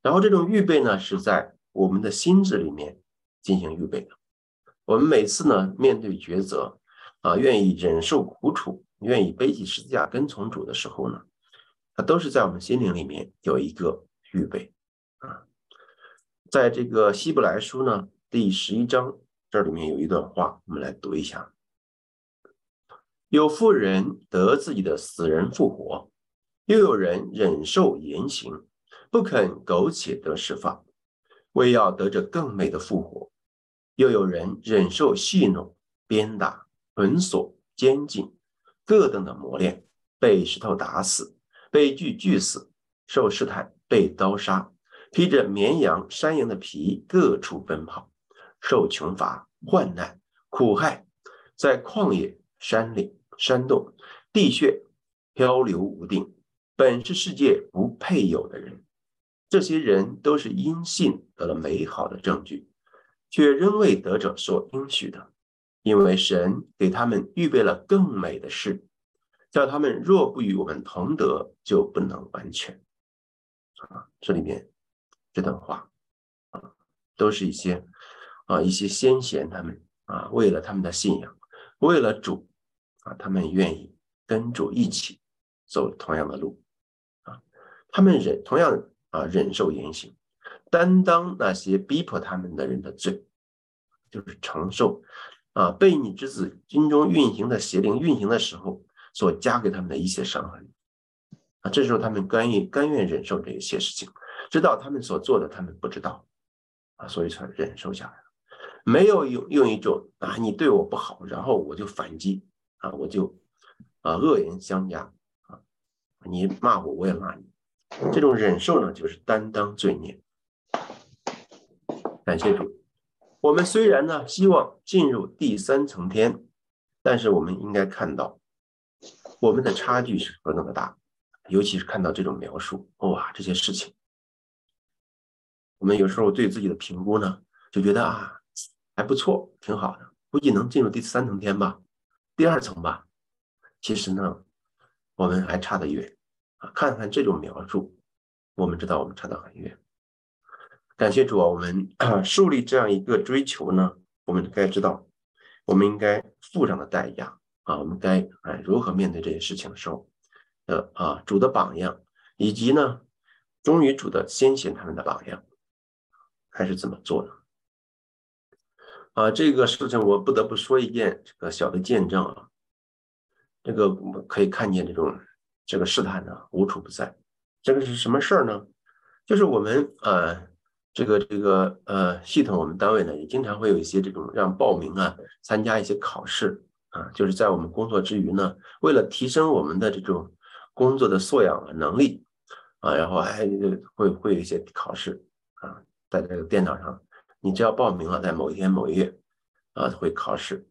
然后这种预备呢，是在我们的心智里面进行预备的。我们每次呢面对抉择啊，愿意忍受苦楚，愿意背起十字架跟从主的时候呢，它都是在我们心灵里面有一个预备啊。在这个希伯来书呢第十一章这里面有一段话，我们来读一下：有妇人得自己的死人复活，又有人忍受严刑，不肯苟且得释放，为要得着更美的复活；又有人忍受戏弄、鞭打、捆锁、监禁各等的磨练，被石头打死，被锯锯死，受试探，被刀杀。披着绵羊、山羊的皮，各处奔跑，受穷乏、患难、苦害，在旷野、山岭、山洞、地穴漂流无定，本是世界不配有的人。这些人都是因信得了美好的证据，却仍未得者所应许的，因为神给他们预备了更美的事，叫他们若不与我们同德，就不能完全。啊，这里面。这段话啊，都是一些啊一些先贤他们啊，为了他们的信仰，为了主啊，他们愿意跟主一起走同样的路啊，他们忍同样啊忍受严刑，担当那些逼迫他们的人的罪，就是承受啊被你之子军中运行的邪灵运行的时候所加给他们的一些伤痕啊，这时候他们甘愿甘愿忍受这一些事情。知道他们所做的，他们不知道啊，所以才忍受下来了。没有用用一种啊，你对我不好，然后我就反击啊，我就啊恶言相加啊，你骂我，我也骂你。这种忍受呢，就是担当罪孽。感谢主。我们虽然呢希望进入第三层天，但是我们应该看到我们的差距是何等的大，尤其是看到这种描述，哇，这些事情。我们有时候对自己的评估呢，就觉得啊还不错，挺好的，估计能进入第三层天吧，第二层吧。其实呢，我们还差得远啊！看看这种描述，我们知道我们差得很远。感谢主啊，我们 树立这样一个追求呢，我们该知道，我们应该付上的代价啊，我们该哎如何面对这些事情的时候，呃啊主的榜样，以及呢忠于主的先贤他们的榜样。还是怎么做的啊？这个事情我不得不说一件这个小的见证啊。这个可以看见这种这个试探呢无处不在。这个是什么事儿呢？就是我们呃这个这个呃系统，我们单位呢也经常会有一些这种让报名啊参加一些考试啊，就是在我们工作之余呢，为了提升我们的这种工作的素养啊能力啊，然后还会会有一些考试啊。在这个电脑上，你只要报名了，在某一天某一月，啊，会考试。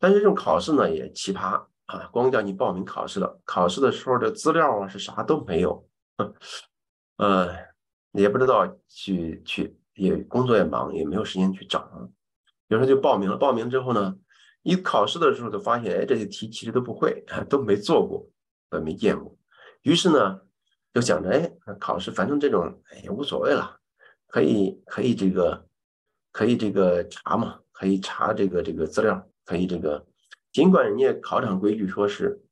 但是这种考试呢也奇葩啊，光叫你报名考试了，考试的时候的资料啊是啥都没有，呃，也不知道去去，也工作也忙，也没有时间去找。有时候就报名了，报名之后呢，一考试的时候就发现，哎，这些题其实都不会，都没做过，都没见过。于是呢，就想着，哎，考试反正这种，哎也无所谓了。可以可以这个可以这个查嘛？可以查这个这个资料，可以这个。尽管人家考场规矩说是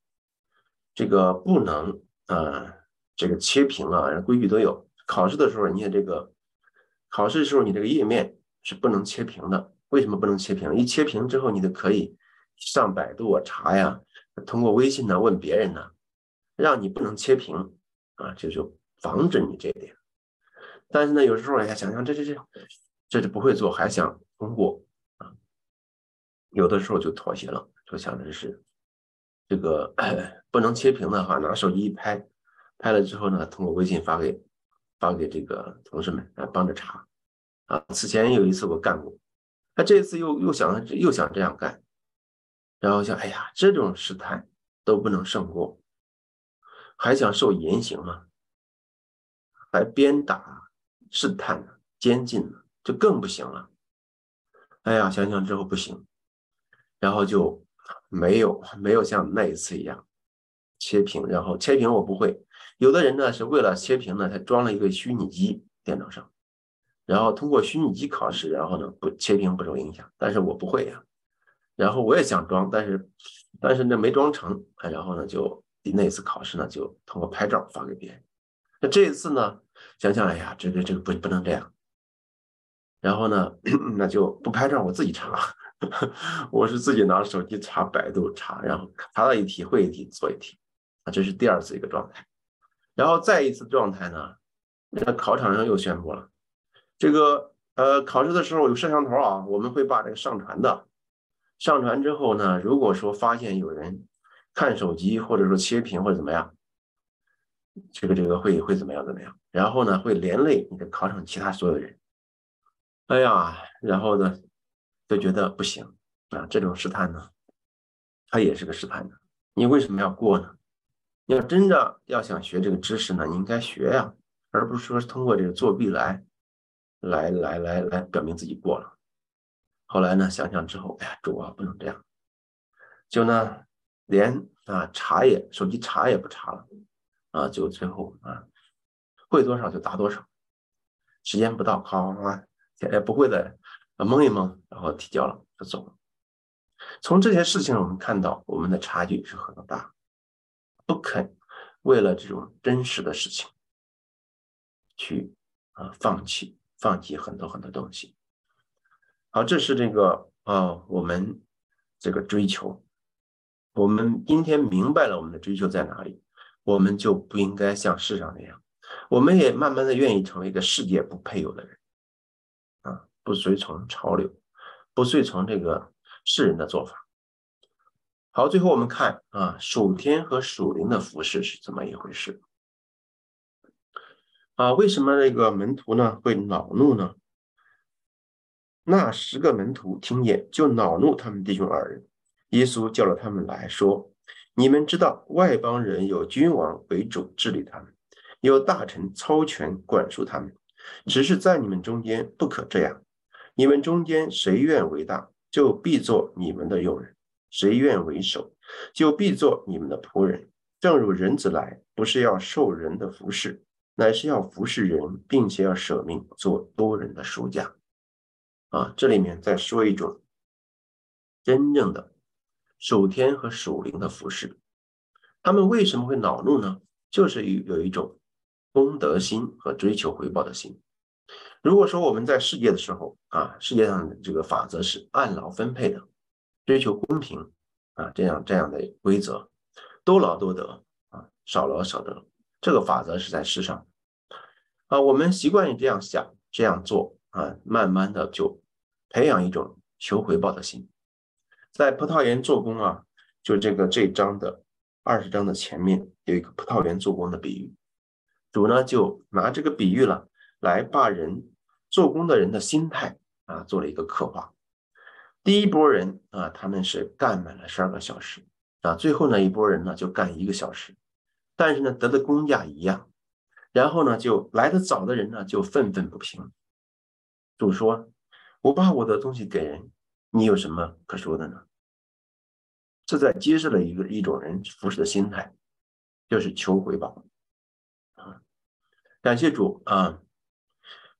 这个不能啊，这个切屏啊，规矩都有。考试的时候，人家这个考试的时候，你这个页面是不能切屏的。为什么不能切屏？一切屏之后，你就可以上百度啊查呀，通过微信呢问别人呢，让你不能切屏啊，就就防止你这一点。但是呢，有时候哎呀，想想这这这，这就不会做，还想通过啊，有的时候就妥协了，就想着是这个 不能切屏的话，拿手机一拍，拍了之后呢，通过微信发给发给这个同事们来帮着查啊。此前有一次我干过，他这次又又想又想这样干，然后想哎呀，这种试探都不能胜过，还想受严刑吗？还鞭打？试探，监禁呢，就更不行了。哎呀，想想之后不行，然后就没有没有像那一次一样切屏。然后切屏我不会，有的人呢是为了切屏呢，他装了一个虚拟机电脑上，然后通过虚拟机考试，然后呢不切屏不受影响。但是我不会呀，然后我也想装，但是但是呢没装成，然后呢就那次考试呢，就通过拍照发给别人。那这一次呢，想想，哎呀，这个这个不不能这样。然后呢，那就不拍照，我自己查。我是自己拿手机查百度查，然后查到一题会一题做一题。啊，这是第二次一个状态。然后再一次状态呢，那考场上又宣布了，这个呃考试的时候有摄像头啊，我们会把这个上传的。上传之后呢，如果说发现有人看手机或者说切屏或者怎么样，这个这个会会怎么样怎么样？然后呢，会连累你的考场其他所有人。哎呀，然后呢，就觉得不行啊，这种试探呢，它也是个试探的。你为什么要过呢？要真的要想学这个知识呢，你应该学呀，而不是说通过这个作弊来，来来来来表明自己过了。后来呢，想想之后，哎呀，主啊，不能这样，就呢，连啊查也手机查也不查了，啊，就最后啊，会多少就答多少，时间不到，好啊，现在不会的，蒙一蒙，然后提交了就走了。从这些事情我们看到，我们的差距是很大，不肯为了这种真实的事情去啊放弃，放弃很多很多东西。好，这是这个啊，我们这个追求，我们今天明白了我们的追求在哪里，我们就不应该像世上那样，我们也慢慢的愿意成为一个世界不配有的人，啊，不随从潮流，不随从这个世人的做法。好，最后我们看啊，属天和属灵的服饰是怎么一回事？啊，为什么那个门徒呢会恼怒呢？那十个门徒听见，就恼怒他们弟兄二人。耶稣叫了他们来说：“你们知道，外邦人有君王为主治理他们，有大臣操权管束他们。只是在你们中间不可这样。你们中间谁愿为大，就必做你们的佣人；谁愿为首，就必做你们的仆人。正如人子来，不是要受人的服侍，乃是要服侍人，并且要舍命做多人的赎价。”啊，这里面在说一种真正的属天和属灵的服饰，他们为什么会恼怒呢？就是有有一种功德心和追求回报的心。如果说我们在世界的时候啊，世界上的这个法则是按劳分配的，追求公平啊，这样这样的规则，多劳多得啊，少劳少得，这个法则是在世上啊，我们习惯于这样想这样做啊，慢慢的就。培养一种求回报的心，在葡萄园做工啊，就这个这章的二十章的前面有一个葡萄园做工的比喻，主呢就拿这个比喻了，来把人做工的人的心态啊做了一个刻画。第一波人啊，他们是干满了十二个小时啊，最后呢一波人呢就干一个小时，但是呢得的工价一样，然后呢就来的早的人呢就愤愤不平，主说。我把我的东西给人，你有什么可说的呢？这在揭示了一个一种人服侍的心态，就是求回报啊。感谢主啊！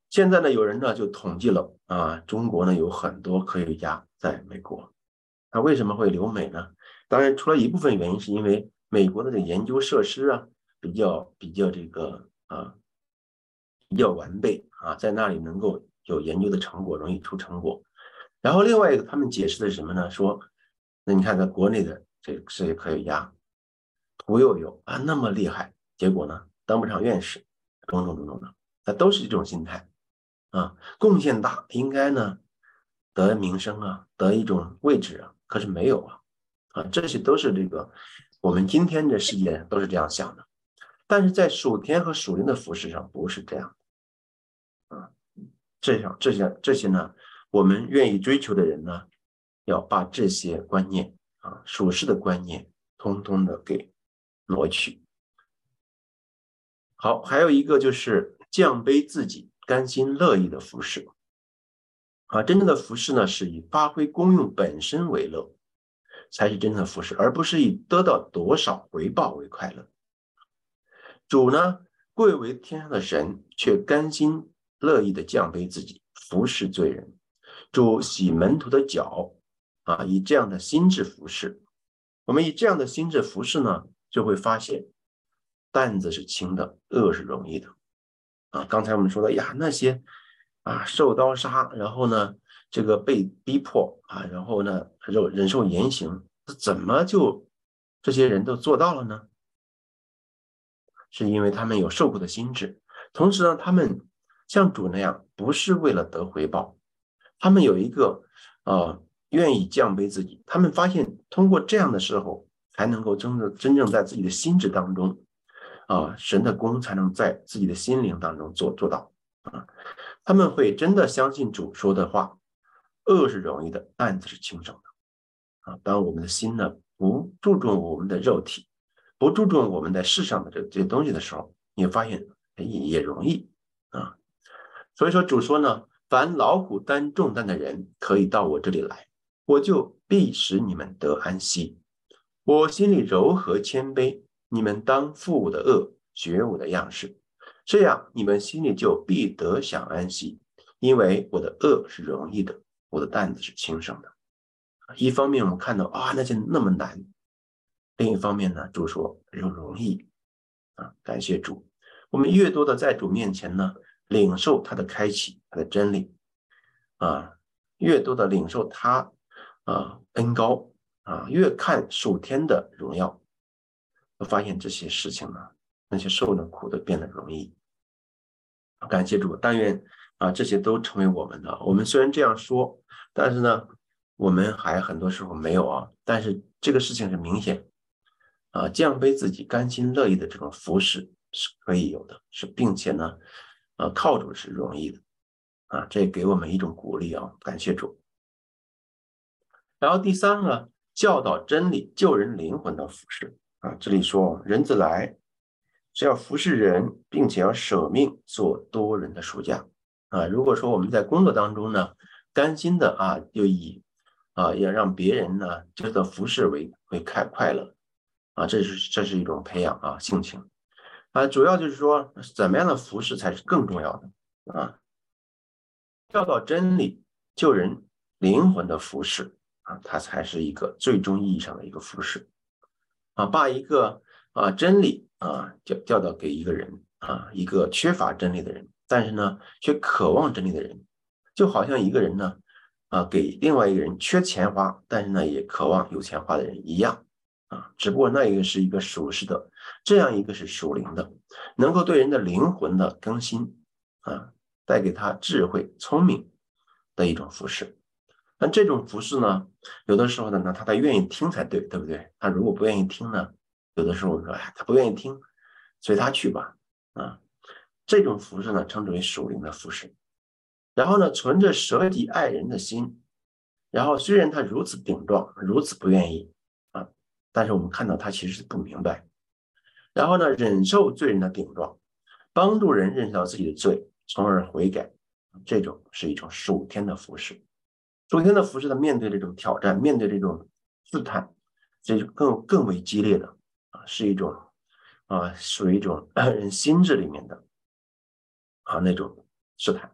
现在呢，有人呢就统计了啊，中国呢有很多科学家在美国，他为什么会留美呢？当然，除了一部分原因，是因为美国的这研究设施啊比较比较这个啊比较完备啊，在那里能够。有研究的成果容易出成果，然后另外一个他们解释的是什么呢？说，那你看在国内的这这些科学家，屠呦呦啊那么厉害，结果呢当不上院士，种种种种的，那都是这种心态啊，贡献大应该呢得名声啊，得一种位置啊，可是没有啊，啊这些都是这个我们今天的世界都是这样想的，但是在属天和属灵的服饰上不是这样。啊这样，这些这些呢，我们愿意追求的人呢，要把这些观念啊，属世的观念，通通的给挪去。好，还有一个就是降卑自己，甘心乐意的服饰。啊，真正的服饰呢，是以发挥功用本身为乐，才是真正的服饰，而不是以得到多少回报为快乐。主呢，贵为天上的神，却甘心。乐意的降卑自己，服侍罪人，主洗门徒的脚，啊，以这样的心智服侍。我们以这样的心智服侍呢，就会发现担子是轻的，恶是容易的。啊，刚才我们说的呀，那些啊受刀杀，然后呢这个被逼迫啊，然后呢忍忍受严刑，怎么就这些人都做到了呢？是因为他们有受苦的心智，同时呢，他们像主那样，不是为了得回报，他们有一个呃愿意降卑自己，他们发现通过这样的时候，才能够真正真正在自己的心智当中，啊，神的功才能在自己的心灵当中做做到啊，他们会真的相信主说的话，恶是容易的，担子是轻省的啊。当我们的心呢不注重我们的肉体。不注重我们在世上的这这些东西的时候，你会发现也也容易啊。所以说主说呢，凡劳苦担重担的人，可以到我这里来，我就必使你们得安息。我心里柔和谦卑，你们当负我的恶，学我的样式，这样你们心里就必得享安息。因为我的恶是容易的，我的担子是轻省的。一方面我们看到啊，那些那么难。另一方面呢，主说又容易啊，感谢主。我们越多的在主面前呢，领受他的开启，他的真理啊，越多的领受他啊恩高啊，越看属天的荣耀，我发现这些事情呢，那些受的苦的变得容易。感谢主，但愿啊这些都成为我们的。我们虽然这样说，但是呢，我们还很多时候没有啊。但是这个事情是明显。啊，降卑自己、甘心乐意的这种服饰是可以有的，是并且呢，啊，靠主是容易的，啊，这也给我们一种鼓励啊，感谢主。然后第三个，教导真理、救人灵魂的服饰啊，这里说人子来是要服侍人，并且要舍命做多人的暑假啊。如果说我们在工作当中呢，甘心的啊，就以啊要让别人呢觉得服侍为为快快乐。啊，这是这是一种培养啊性情，啊，主要就是说怎么样的服侍才是更重要的啊，教导真理、救人灵魂的服侍啊，它才是一个最终意义上的一个服侍啊，把一个啊真理啊教教导给一个人啊，一个缺乏真理的人，但是呢却渴望真理的人，就好像一个人呢啊给另外一个人缺钱花，但是呢也渴望有钱花的人一样。啊，只不过那一个是一个属实的，这样一个是属灵的，能够对人的灵魂的更新啊，带给他智慧、聪明的一种服饰。那这种服饰呢，有的时候呢，那他得愿意听才对，对不对？他如果不愿意听呢，有的时候我说，哎，他不愿意听，随他去吧。啊，这种服饰呢，称之为属灵的服饰。然后呢，存着舍己爱人的心，然后虽然他如此顶撞，如此不愿意啊。但是我们看到他其实是不明白，然后呢，忍受罪人的顶撞，帮助人认识到自己的罪，从而悔改，这种是一种属天的服饰。属天的服饰的面对这种挑战，面对这种试探，这就更更为激烈的啊，是一种啊，属于一种人 心智里面的啊那种试探。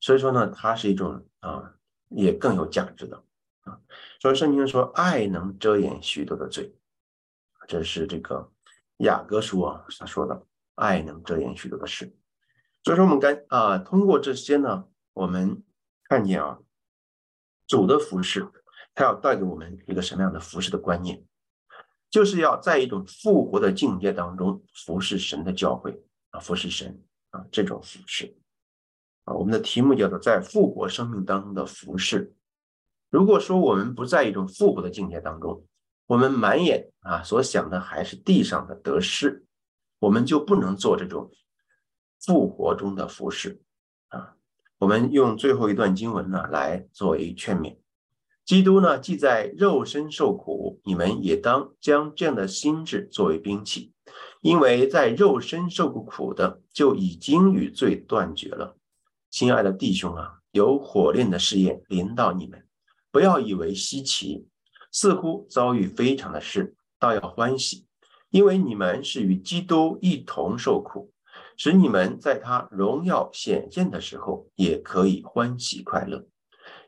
所以说呢，它是一种啊，也更有价值的。啊，所以圣经说，爱能遮掩许多的罪，这是这个雅各书啊他说的，爱能遮掩许多的事。所以说，我们该啊，通过这些呢，我们看见啊，主的服饰，他要带给我们一个什么样的服饰的观念，就是要在一种复活的境界当中服侍神的教会啊，服侍神啊，这种服饰啊，我们的题目叫做在复活生命当中的服饰。如果说我们不在一种复活的境界当中，我们满眼啊所想的还是地上的得失，我们就不能做这种复活中的服饰啊。我们用最后一段经文呢来作为劝勉：基督呢既在肉身受苦，你们也当将这样的心智作为兵器，因为在肉身受过苦的就已经与罪断绝了。亲爱的弟兄啊，有火炼的试验临到你们。不要以为稀奇，似乎遭遇非常的事，倒要欢喜，因为你们是与基督一同受苦，使你们在他荣耀显现的时候也可以欢喜快乐。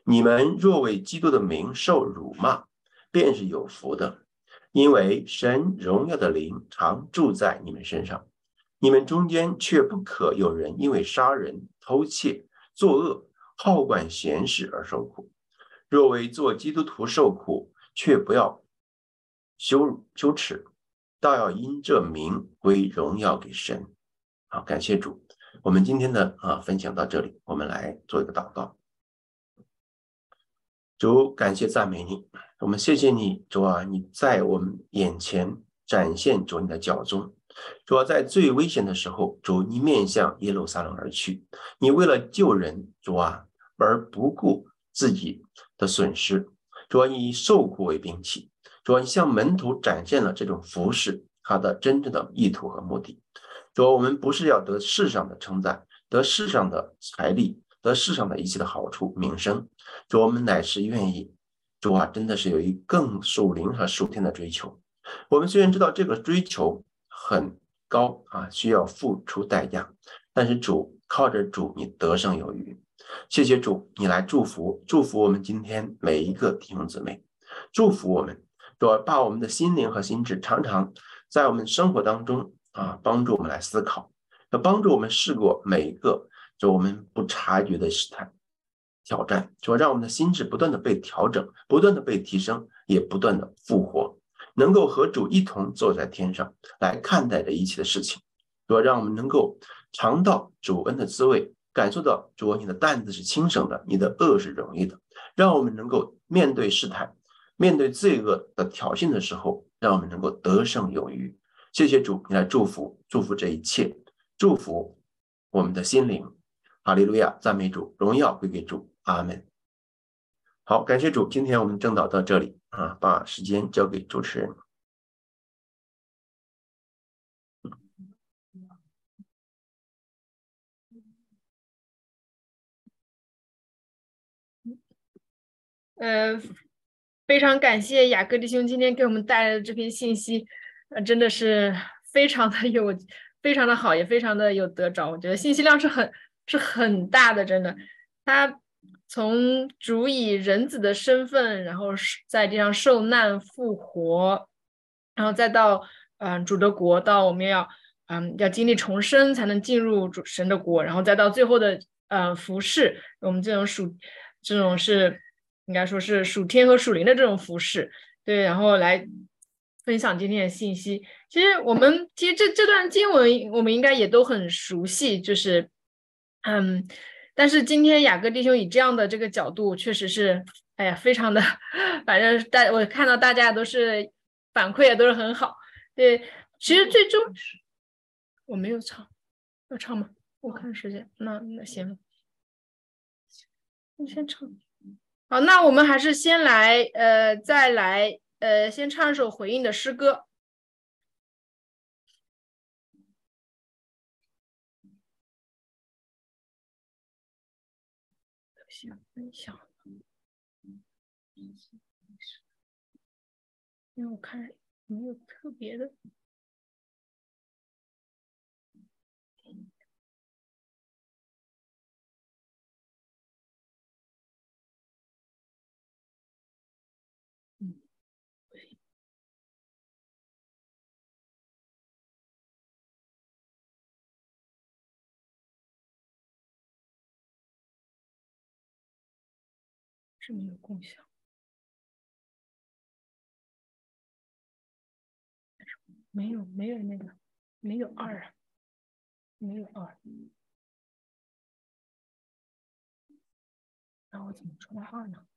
你们若为基督的名受辱骂，便是有福的，因为神荣耀的灵常住在你们身上，你们中间却不可有人因为杀人、偷窃、作恶、好管闲事而受苦。若为做基督徒受苦，却不要羞羞耻，倒要因这名归荣耀给神。好，感谢主。我们今天的啊分享到这里，我们来做一个祷告。主，感谢赞美你，我们谢谢你，主啊，你在我们眼前展现主你的脚踪。主啊，在最危险的时候，主你面向耶路撒冷而去，你为了救人，主啊，而不顾自己的损失。主啊，你以受苦为兵器，主啊，你向门徒展现了这种服饰他的真正的意图和目的。主，我们不是要得世上的称赞，得世上的财力。得世上的一切的好处、名声，主我们乃是愿意，主啊，真的是有一更属灵和属天的追求。我们虽然知道这个追求很高啊，需要付出代价，但是主靠着主，你得胜有余。谢谢主，你来祝福祝福我们今天每一个弟兄姊妹，祝福我们，主把我们的心灵和心智常常在我们生活当中啊，帮助我们来思考，要帮助我们试过每一个。就我们不察觉的试探、挑战，就让我们的心智不断的被调整，不断的被提升，也不断的复活，能够和主一同坐在天上来看待这一切的事情。说让我们能够尝到主恩的滋味，感受到主你的担子是轻省的，你的恶是容易的。让我们能够面对试探、面对罪恶的挑衅的时候，让我们能够得胜有余。谢谢主，你来祝福、祝福这一切，祝福我们的心灵。哈利路亚，赞美主，荣耀归给主，阿门。好，感谢主，今天我们正导到这里啊，把时间交给主持人。呃，非常感谢雅各弟兄今天给我们带来的这篇信息，呃，真的是非常的有，非常的好，也非常的有得着。我觉得信息量是很。是很大的，真的。他从主以人子的身份，然后在地上受难复活，然后再到嗯主的国，到我们要嗯要经历重生才能进入主神的国，然后再到最后的呃服饰，我们这种属这种是应该说是属天和属灵的这种服饰，对，然后来分享今天的信息。其实我们其实这这段经文我们应该也都很熟悉，就是。嗯，但是今天雅各弟兄以这样的这个角度，确实是，哎呀，非常的，反正大我看到大家都是反馈也都是很好。对，其实最终我没有唱，要唱吗？我看时间，那那行，你先唱。好，那我们还是先来，呃，再来，呃，先唱一首回应的诗歌。想分享，因为我看没有特别的，是没有共享，没有没有那个没有二，没有二，那我怎么出来二呢？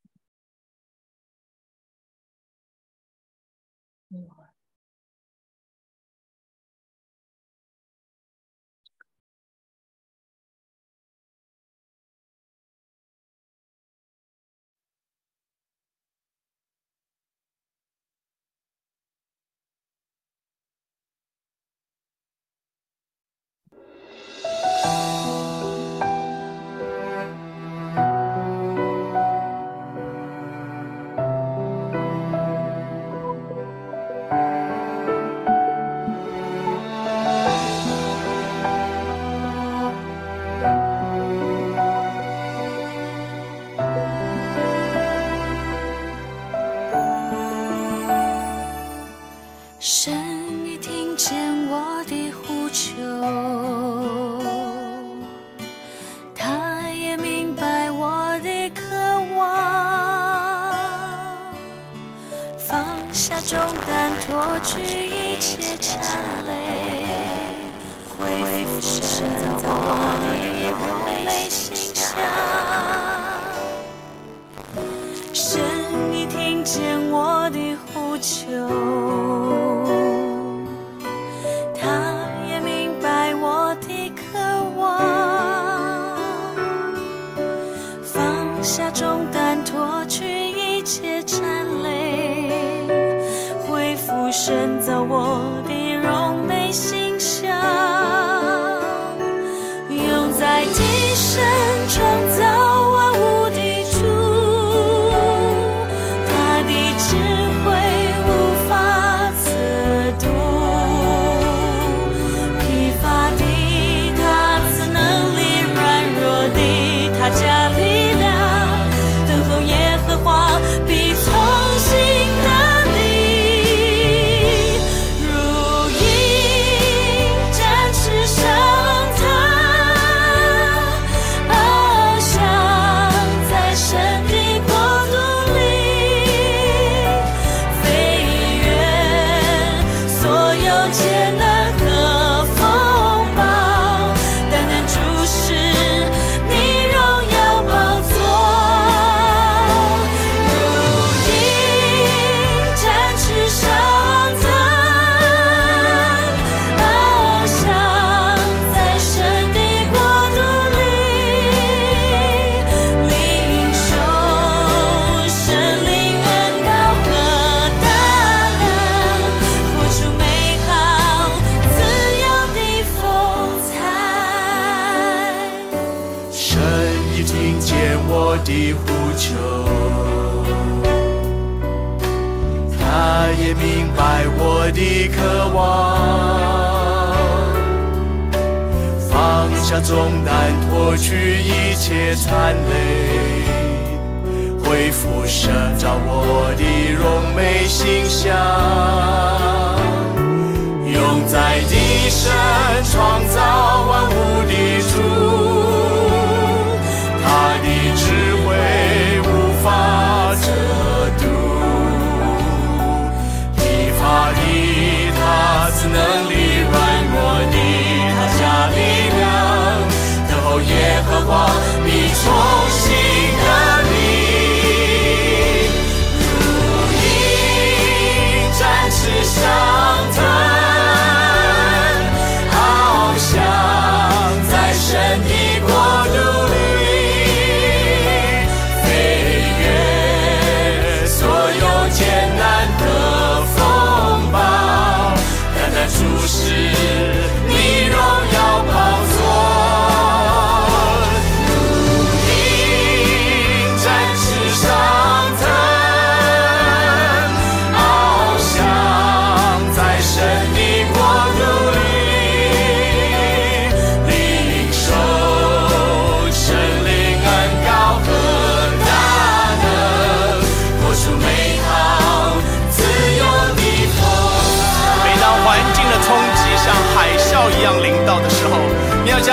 没有二。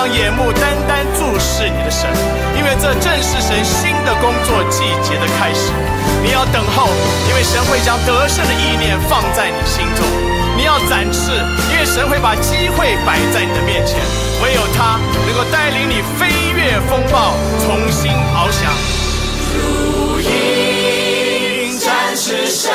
眼目单单注视你的神，因为这正是神新的工作季节的开始。你要等候，因为神会将得胜的意念放在你心中。你要展翅，因为神会把机会摆在你的面前。唯有他能够带领你飞越风暴，重新翱翔。如鹰展翅。